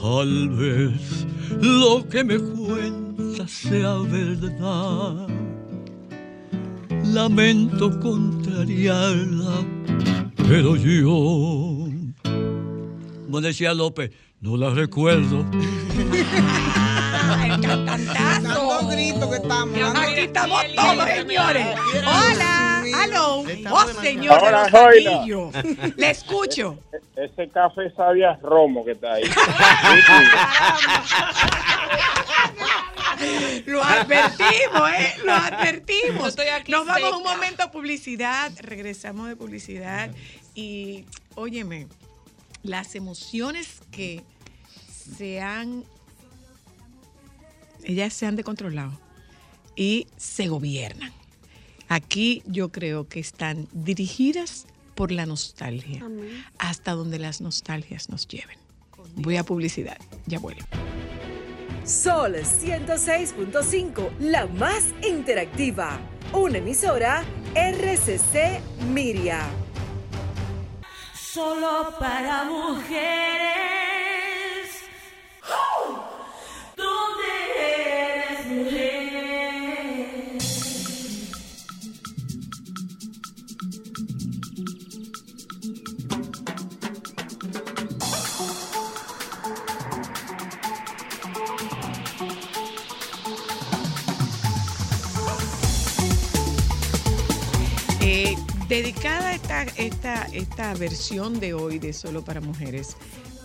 Tal vez lo que me cuenta sea verdad. Lamento contrariarla, pero yo, como decía López, no la recuerdo. El cantantazo. gritos que estamos. Aquí estamos todos, señores. Hola, aló. Oh, señor Hola, anillos. Le escucho. Ese café sabía romo que está ahí. Lo advertimos, ¿eh? Lo advertimos. Nos vamos un momento a publicidad, regresamos de publicidad y, óyeme, las emociones que se han, ellas se han descontrolado y se gobiernan. Aquí yo creo que están dirigidas por la nostalgia, hasta donde las nostalgias nos lleven. Voy a publicidad, ya vuelvo. Sol 106.5, la más interactiva. Una emisora RCC Miria. Solo para mujeres. ¿Dónde dedicada esta, esta, esta versión de hoy de Solo para Mujeres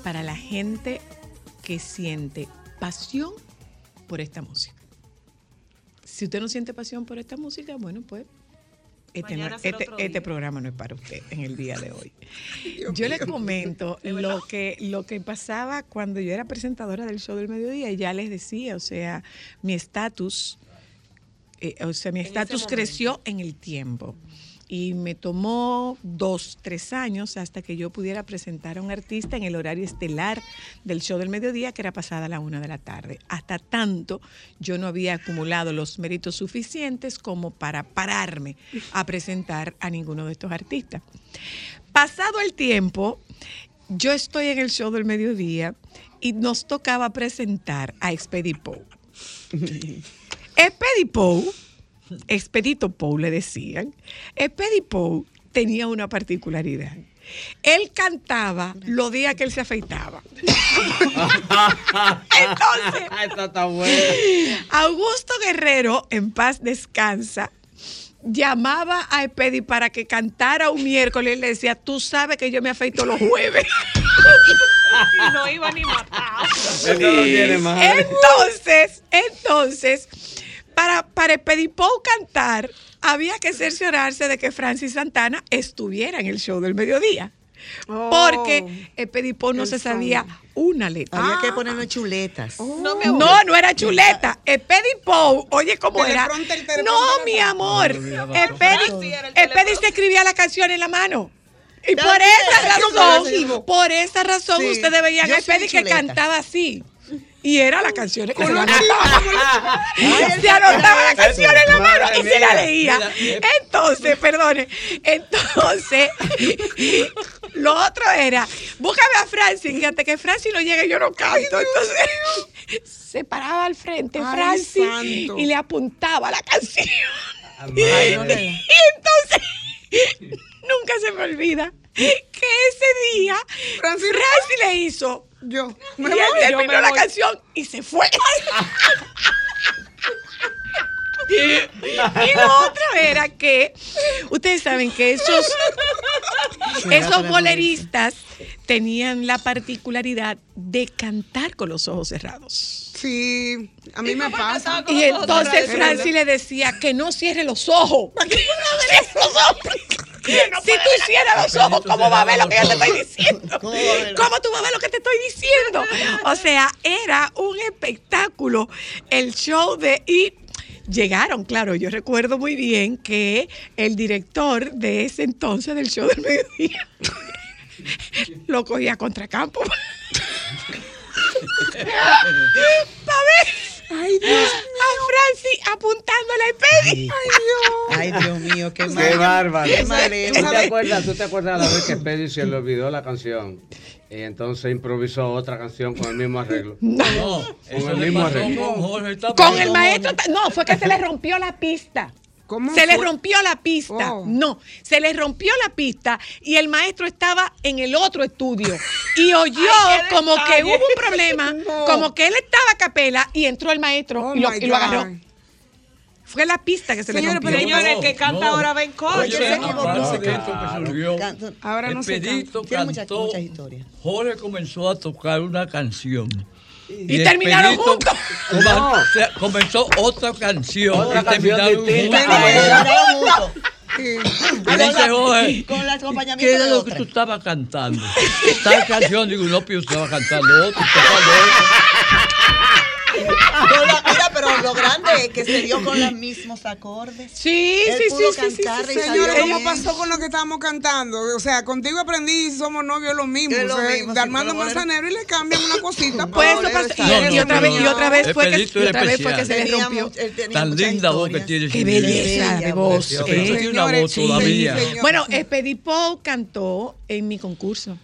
para la gente que siente pasión por esta música. Si usted no siente pasión por esta música, bueno, pues este, no- este- este programa no es para usted en el día de hoy. Yo les comento lo que, lo que pasaba cuando yo era presentadora del show del mediodía y ya les decía, o sea, mi estatus, eh, o sea, mi estatus creció en el tiempo. Y me tomó dos, tres años hasta que yo pudiera presentar a un artista en el horario estelar del show del mediodía, que era pasada la una de la tarde. Hasta tanto, yo no había acumulado los méritos suficientes como para pararme a presentar a ninguno de estos artistas. Pasado el tiempo, yo estoy en el show del mediodía y nos tocaba presentar a Expedipo. Expedipo, Expedito Pou le decían, Expedipo tenía una particularidad. Él cantaba los días que él se afeitaba. Entonces, Esta está buena. Augusto Guerrero, en paz descansa, llamaba a Expedi para que cantara un miércoles y le decía, tú sabes que yo me afeito los jueves. Y no iba ni matado. Entonces, entonces, para, para Expedipou cantar, había que cerciorarse de que Francis Santana estuviera en el show del mediodía. Porque Expedipou no el se son. sabía una letra. Había que ponerle chuletas. No, no, era chuleta. Expedipou, oye, ¿cómo era? No, mi amor. Expedi se escribía la canción en la mano. Y por esa razón, por esa razón, ustedes veían a soy que cantaba así. Y era la canción que se la Se anotaba la canción en la mano y se la leía. Entonces, perdone. Entonces, lo otro era, búscame a Francis, y antes que Francis no llegue yo no canto. Entonces, se paraba al frente Francis y le apuntaba la canción. Y entonces, nunca se me olvida que ese día Francis- Francis le hizo Yo. y Me él voy. terminó la canción y se fue. Y lo otro era que ustedes saben que esos, esos boleristas tenían la particularidad de cantar con los ojos cerrados. Sí, a mí me pasa. Y entonces Francis le decía que no cierre los ojos. ¿Para qué no cierre los ojos? Si tú cierras los ojos, ¿cómo va a ver lo que yo te estoy diciendo? ¿Cómo tú vas a ver lo que te estoy diciendo? O sea, era un espectáculo el show de... Y llegaron, claro, yo recuerdo muy bien que el director de ese entonces del show del mediodía lo cogía a contracampo. Ay, Dios a Francis apuntándole a Pedi. Ay, Dios mío, qué Qué bárbaro. Qué ¿Tú te acuerdas, tú te acuerdas la vez que Pedi se le olvidó la canción? Y entonces improvisó otra canción con el mismo arreglo. No, con el le mismo arreglo. con Jorge Tapia. Con el maestro. No, fue que se le rompió la pista. ¿Cómo Se le fue? rompió la pista. Oh. No, se le rompió la pista y el maestro estaba en el otro estudio y oyó Ay, como que hubo un problema, No. como que él estaba a capela y entró el maestro Oh, y, lo, my y lo agarró. Fue la pista que se le Señores, rompió. pero Señores, el que No, canta no. ahora va en coche. Ahora no se Expedito Tiene muchas, cantó, muchas historias. Jorge comenzó a tocar una canción. Y terminaron Expedito juntos. se- comenzó otra canción Otra y terminaron juntos. Terminaron juntos. Y dice Jorge, ¿qué era lo que tú estabas cantando? Tal canción, digo, no, pero estaba cantando otra, la- mira, pero lo grande es que se dio con los mismos acordes. Sí, Él sí, pudo sí, sí, sí, cantar sí, y sí. salió Señores, ¿cómo bien. pasó con lo que estábamos cantando? O sea, contigo aprendí y somos novios lo mismo. O sea, mismo, de sí, Armando Manzanero y le cambian una cosita. Pues eso pasó. Y, No, bien. y otra vez, y otra vez fue que, y otra vez fue que se le rompió. Tan linda voz que tiene. Qué belleza de voz. Pero eh. tiene una voz sí, todavía. Bueno, Expedipou cantó en mi concurso.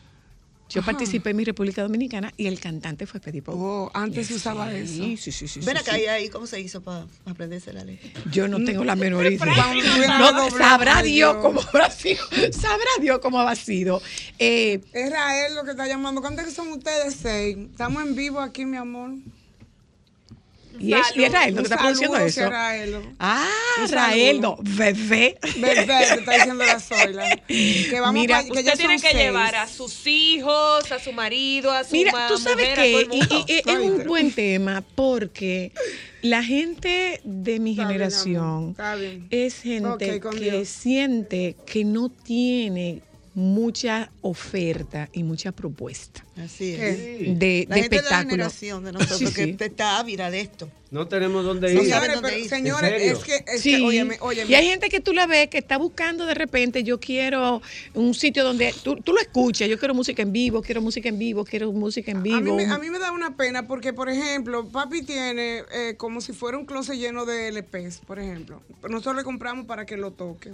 Yo participé en mi República Dominicana y el cantante fue Expedipou. Oh, antes se usaba eso. Sí, sí, sí, sí. Ven sí, acá, sí. ¿y ahí cómo se hizo para aprenderse la letra? Yo no tengo la menor idea. No, sabrá Dios Dios. cómo habrá sido. Sabrá Dios cómo habrá sido. Eh, Es Rael lo que está llamando. ¿Cuántos que son ustedes? Seis. Estamos en vivo aquí, mi amor. Y, es, y es Rael, ¿no Un que está produciendo eso? Ah, Un Rael, no, saludo. bebé. Bebé, te está diciendo la Zoila. Que vamos Mira, pa- que ya Usted tiene que seis. llevar a sus hijos, a su marido, a su Mira, ma- tú sabes mujer, que mundo. es un buen tema porque la gente de mi generación Está bien. es gente que Dios. siente que no tiene mucha oferta y mucha propuesta Así es. de, La de gente de la espectáculo. generación de nosotros Sí, que sí. está ávida de esto. No tenemos dónde No ir. saben Señores, dónde pero, ir. señores, es que, es Sí. que, óyeme, óyeme. Y hay gente que tú la ves que está buscando de repente, yo quiero un sitio donde tú, tú lo escuchas, yo quiero música en vivo, quiero música en vivo, quiero música en vivo. A mí, me, a mí me da una pena porque, por ejemplo, papi tiene eh, como si fuera un closet lleno de LPs, por ejemplo. Nosotros le compramos para que lo toque.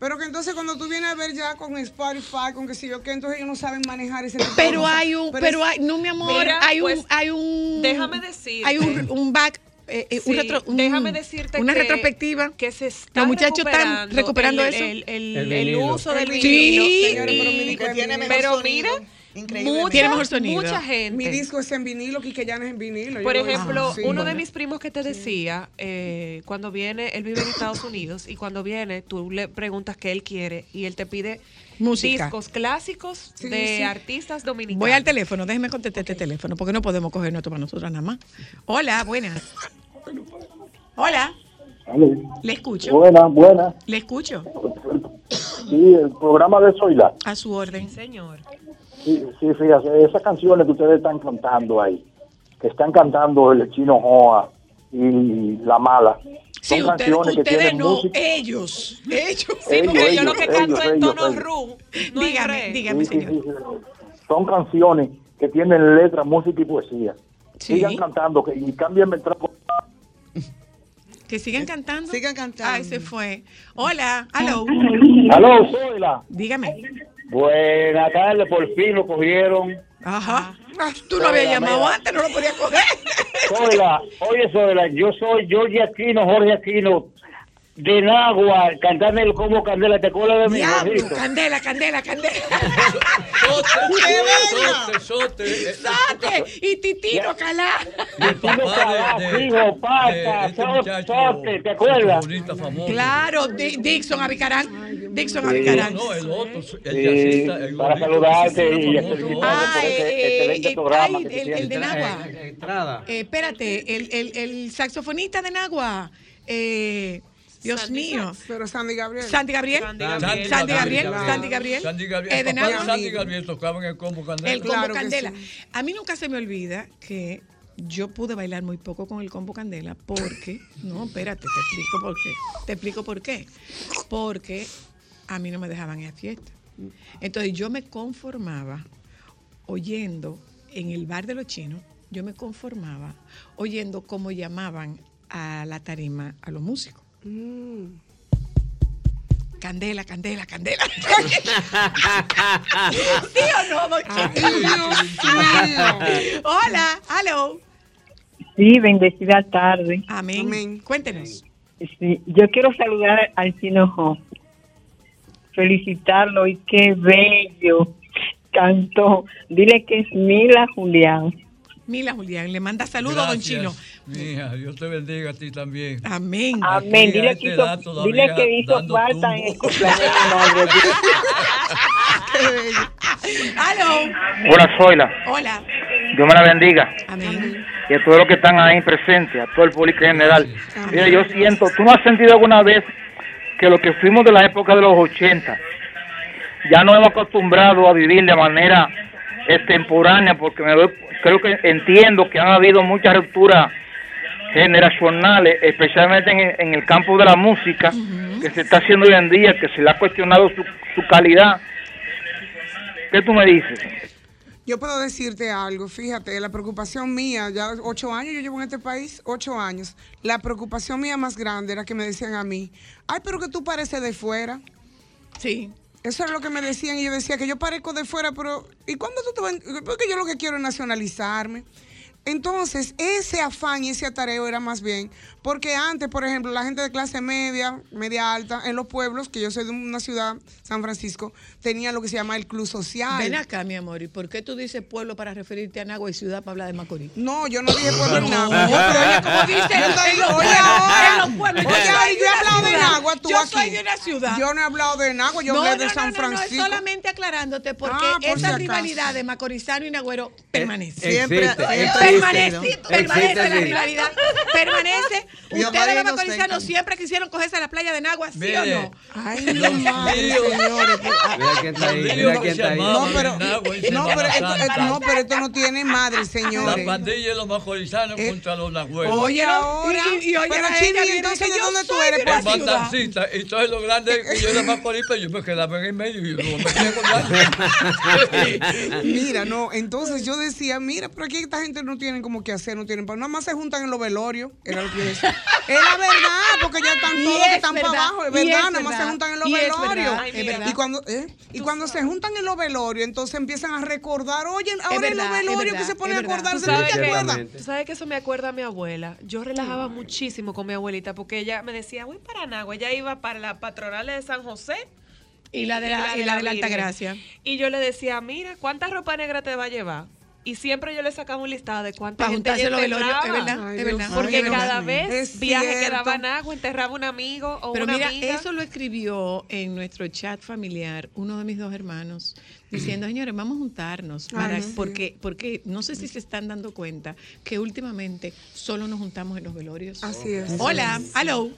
Pero que entonces cuando tú vienes a ver ya con Spotify, con que si yo que entonces ellos no saben manejar ese tipo pero hay un, Pero pero es- hay, no mi amor, Mira, hay pues, un, hay un, déjame decirte. hay un, un back, eh, eh, un retro- un- déjame decirte una que- retrospectiva. que se está Los muchachos están recuperando el, eso. el, el- El el vinilo. uso del El vinilo. Sí. Señores, pero mira, mucha, Tiene mejor sonido. mucha gente. Mi disco es en vinilo, Quique Llana es en vinilo. Por ejemplo, Ah, sí. uno de mis primos que te decía, eh, cuando viene, él vive en Estados Unidos y cuando viene tú le preguntas qué él quiere y él te pide Música. discos clásicos Sí, de sí. artistas dominicanos. Voy al teléfono, déjeme contestar este teléfono, porque no podemos coger esto para nosotras nada más. Hola, buenas. Hola, le escucho. Buenas, buenas. Le escucho. Sí, el programa de Zoila. A su orden. Señor. Sí, sí, fíjate, esas canciones que ustedes están cantando ahí, que están cantando el chino Joa y La Mala, Sí, son ustedes, canciones que ustedes tienen no, música. ellos. Ellos. Sí, Ellos, porque yo ellos, lo que canto ellos, en tono no dígame, dígame, Sí, señor. sí, sí. Son canciones que tienen letra, música y poesía. Sí. Sigan cantando que, y cambien el trapo. Que sigan cantando. Sigan cantando. Ay, se fue. Hola, hello. Aló, Zoila. Dígame. Buenas tardes, por fin lo cogieron. Ajá. Ah, Tú no habías llamado antes, no lo podías coger. Zoila, oye Zoila, yo soy Jorge Aquino, Jorge Aquino, de Nagua cantando el combo Candela. ¿Te acuerdas de mi Diablo, candela, candela, candela. Sote, sote, eh, Sote y Titino Calá. Titino Calá, hijo, pata, sote, sote, ¿te acuerdas? Claro, Di- Dixon Abicarán. Dixon Sí. Abicarán. No, el otro, el para saludarte y Ah, por ese eh, excelente eh, programa que el, de. Nagua. Entrada. Eh, espérate, el, el, el saxofonista de Nagua. Eh, Dios Sandy mío. Pero Sandy Gabriel. Sandy Gabriel. Sandy Sandy Gabriel. Gabriel. Sandy Gabriel. Sandy Gabriel. Eh, de el papá de Nagua. Sandy Gabriel tocaba en el combo Candela. El combo Candela. sí. A mí nunca se me olvida que yo pude bailar muy poco con el combo Candela porque, no, espérate, te explico por qué. Te explico por qué. Porque a mí no me dejaban ir a fiesta. Entonces yo me conformaba oyendo en el bar de los chinos, yo me conformaba oyendo cómo llamaban a la tarima a los músicos. Candela, candela, candela. ¿Sí o no, don Chico? Hola, hello. Sí, bendecida tarde. Amén. Cuéntenos. Sí, yo quiero saludar al Chino. Felicitarlo y qué bello cantó. Dile que es Mila Julián. Mila Julián, le manda saludos, don Chino. Mija, Dios te bendiga a ti también. Amén. Amén. Dile edad hizo, dile que hizo falta en el cumpleaños de mi madre. Hello. Hola, Zoila. Hola. Dios me la bendiga. Amén. Y a todos los que están ahí presentes, a todo el público en general. Mira, yo siento, ¿tú no has sentido alguna vez que lo que fuimos de la época de los 80, ya no hemos acostumbrado a vivir de manera extemporánea? Porque me doy- creo que entiendo que han habido muchas rupturas generacionales, especialmente en, el- en el campo de la música, que se está haciendo hoy en día, que se le ha cuestionado su, su calidad. ¿Qué tú me dices? Yo puedo decirte algo, fíjate, la preocupación mía, ya ocho años yo llevo en este país, ocho años, la preocupación mía más grande era que me decían a mí, ay, pero que tú pareces de fuera. Sí. Eso era lo que me decían y yo decía que yo parezco de fuera, pero ¿y cuándo tú te vas? Porque yo lo que quiero es nacionalizarme. Entonces, ese afán y ese atareo era más bien, porque antes, por ejemplo, la gente de clase media, media alta, en los pueblos, que yo soy de una ciudad, San Francisco, tenía lo que se llama el club social. Ven acá, mi amor, ¿y por qué tú dices pueblo para referirte a Nagua y ciudad para hablar de Macorís? No, yo no dije pueblo en No, Nagua. pero oye, ¿cómo dice? Yo estoy- En los oye, ahora. en los pueblos. Yo Oye, soy yo he hablado de. Nagua, tú Yo aquí. soy de una ciudad. Yo no he hablado de Nagua, yo no, hablé no, de San no, no, es Francisco. solamente aclarándote porque Ah, por si esa acaso. rivalidad de Macorizano y Nagüero permanece. Siempre- Existe, siempre permanece, ¿no? permanece la rivalidad. Permanece. Ustedes los no macorizanos siempre quisieron cogerse a la playa de Nagua, ¿sí o no? Ay, líos. señores. Mira quién está ahí, Los mira líos quién que está se ahí. llamaban No, pero, y no, esto, no, pero esto no tiene madre, La señores. pandilla de los majorizanos contra los nagüeros. Oye, ahora. y- y oye, pero Chini, y entonces, dice, ¿de yo dónde tú eres? Pues, la el fantasista. Y entonces lo grande que yo era Macorís, pero yo me quedaba en el medio y yo me quedé con Mira, no, entonces yo decía, mira, pero aquí esta gente no tienen como que hacer, no tienen para nada más se juntan en los velorios, era lo que yo decía. Es la verdad, porque ya están Y todos es que están para abajo, es y es verdad, nada más se juntan en los y es velorios. es verdad. Y cuando, ¿eh? y cuando se juntan en los velorios, entonces empiezan a recordar, oye, ahora en los velorios que se ponen a acordarse, ¿Tú ¿no sabes, te que, acuerdas? tú sabes que eso me acuerda a mi abuela. Yo relajaba muchísimo con mi abuelita porque ella me decía, voy para Nagua. Ella iba para la patronal de San José. Y la de la, y la de la Virgen. Altagracia. Y yo le decía, mira, ¿cuánta ropa negra te va a llevar? Y siempre yo le sacaba un listado de cuánta Para gente juntarse ella los velorios, es verdad, Ay, es Dios verdad. Porque Ay, cada Dios. vez Es viaje cierto. quedaba en agua, enterraba un amigo o Pero una mira, amiga. eso lo escribió en nuestro chat familiar uno de mis dos hermanos, diciendo, señores, vamos a juntarnos, para, Ay, sí. porque, porque no sé si se están dando cuenta que últimamente solo nos juntamos en los velorios. Así es. Hola, hello.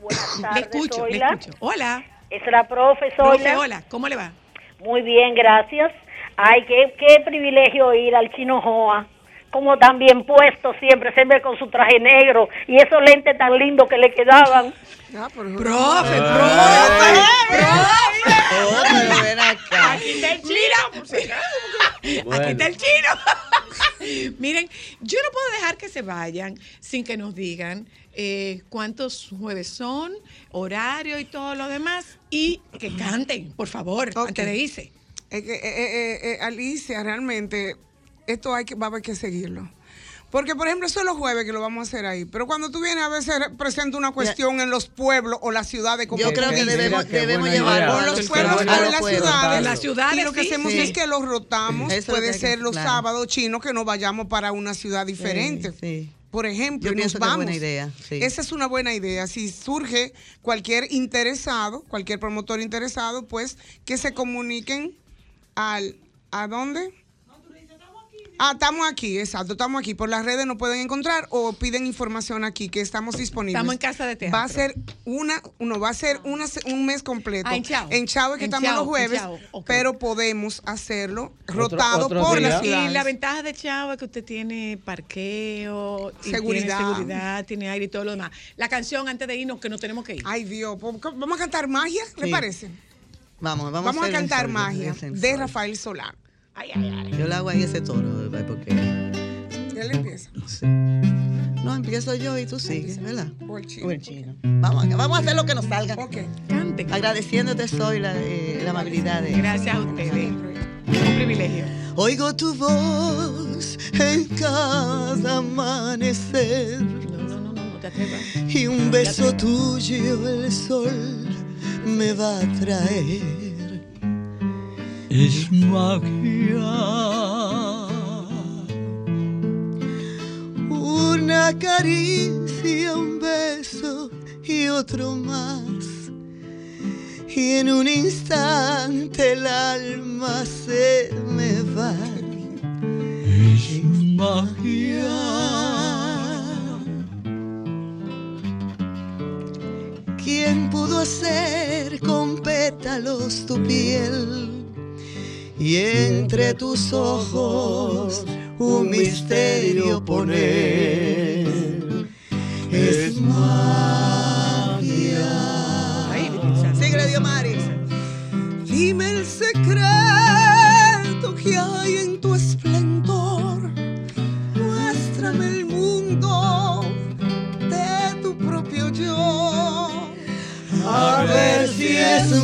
buenas Le tardes, escucho, le escucho. Hola. Es la profe, Profe, Zoila. hola, ¿cómo le va? Muy bien, gracias. Ay, qué, qué privilegio ir al Chino Joa. Como tan bien puesto siempre, siempre con su traje negro y esos lentes tan lindos que le quedaban. profe, profe, ven acá. Aquí está el chino. Bueno. Aquí está el chino. Miren, yo no puedo dejar que se vayan sin que nos digan eh, cuántos jueves son, horario y todo lo demás. Y que canten, por favor, antes de irse. Es que, eh, eh, eh, Alicia, realmente, esto hay que, va a haber que seguirlo. Porque, por ejemplo, eso es los jueves que lo vamos a hacer ahí. Pero cuando tú vienes a veces presenta una cuestión en los pueblos o las ciudades como Yo creo que debemos- debemos llevar en los pueblos o en las ciudades. En las ciudades, Y lo que sí. hacemos Sí. es que los rotamos. Eso es lo Puede ser los claro. sábados chinos que nos vayamos para una ciudad diferente. Por ejemplo, Yo y nos pienso que es vamos. buena idea, sí. Esa es una buena idea. Si surge cualquier interesado, cualquier promotor interesado, pues que se comuniquen al ¿a dónde? Ah, estamos aquí, exacto, estamos aquí. Por las redes nos pueden encontrar o piden información aquí, que estamos disponibles. Estamos en Casa de Teatro. Va a ser una, uno, va a ser una, un mes completo. Ah, en Chao. En Chao es que En estamos Chao, los jueves, Chao, pero podemos hacerlo rotado otro por día. las Y ciudades. la ventaja de Chavo es que usted tiene parqueo, y Seguridad. tiene seguridad, tiene aire y todo lo demás. La canción antes de irnos que nos tenemos que ir. Ay Dios, vamos a cantar magia, ¿le Sí. parece? Vamos, vamos, Vamos, a cantar sol, magia de. Rafael Solán. Yo le hago ahí ese toro, ¿verdad? porque... Él empieza. No, empiezo yo y tú sigues, ¿verdad? O el chino. O el chino. Vamos, a- vamos a hacer lo que nos salga. Cante. Agradeciéndote, soy la, eh, la amabilidad de... Gracias a ustedes. Un privilegio. Oigo tu voz en cada amanecer. No te atrevas. Y un beso tuyo el sol me va a traer. Es magia. Una caricia, un beso y otro más. Y en un instante el alma se me va. Es magia. ¿Quién pudo hacer con pétalos tu piel? Y entre tus ojos un misterio poner. Es magia. Sigue, Diomaris. Dime el secreto A ver si es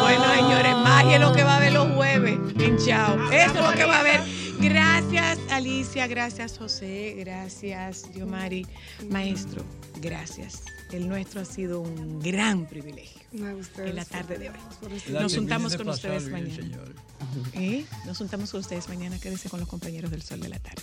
Bueno, señores, magia es lo que va a haber los jueves en Chao. Eso es lo que va a haber. Gracias, Alicia. Gracias, José. Gracias, Diomari. Maestro, gracias. El nuestro ha sido un gran privilegio en la tarde de hoy. Nos juntamos con ustedes mañana. ¿Eh? Nos juntamos con ustedes mañana. Quédese con los compañeros del Sol de la Tarde.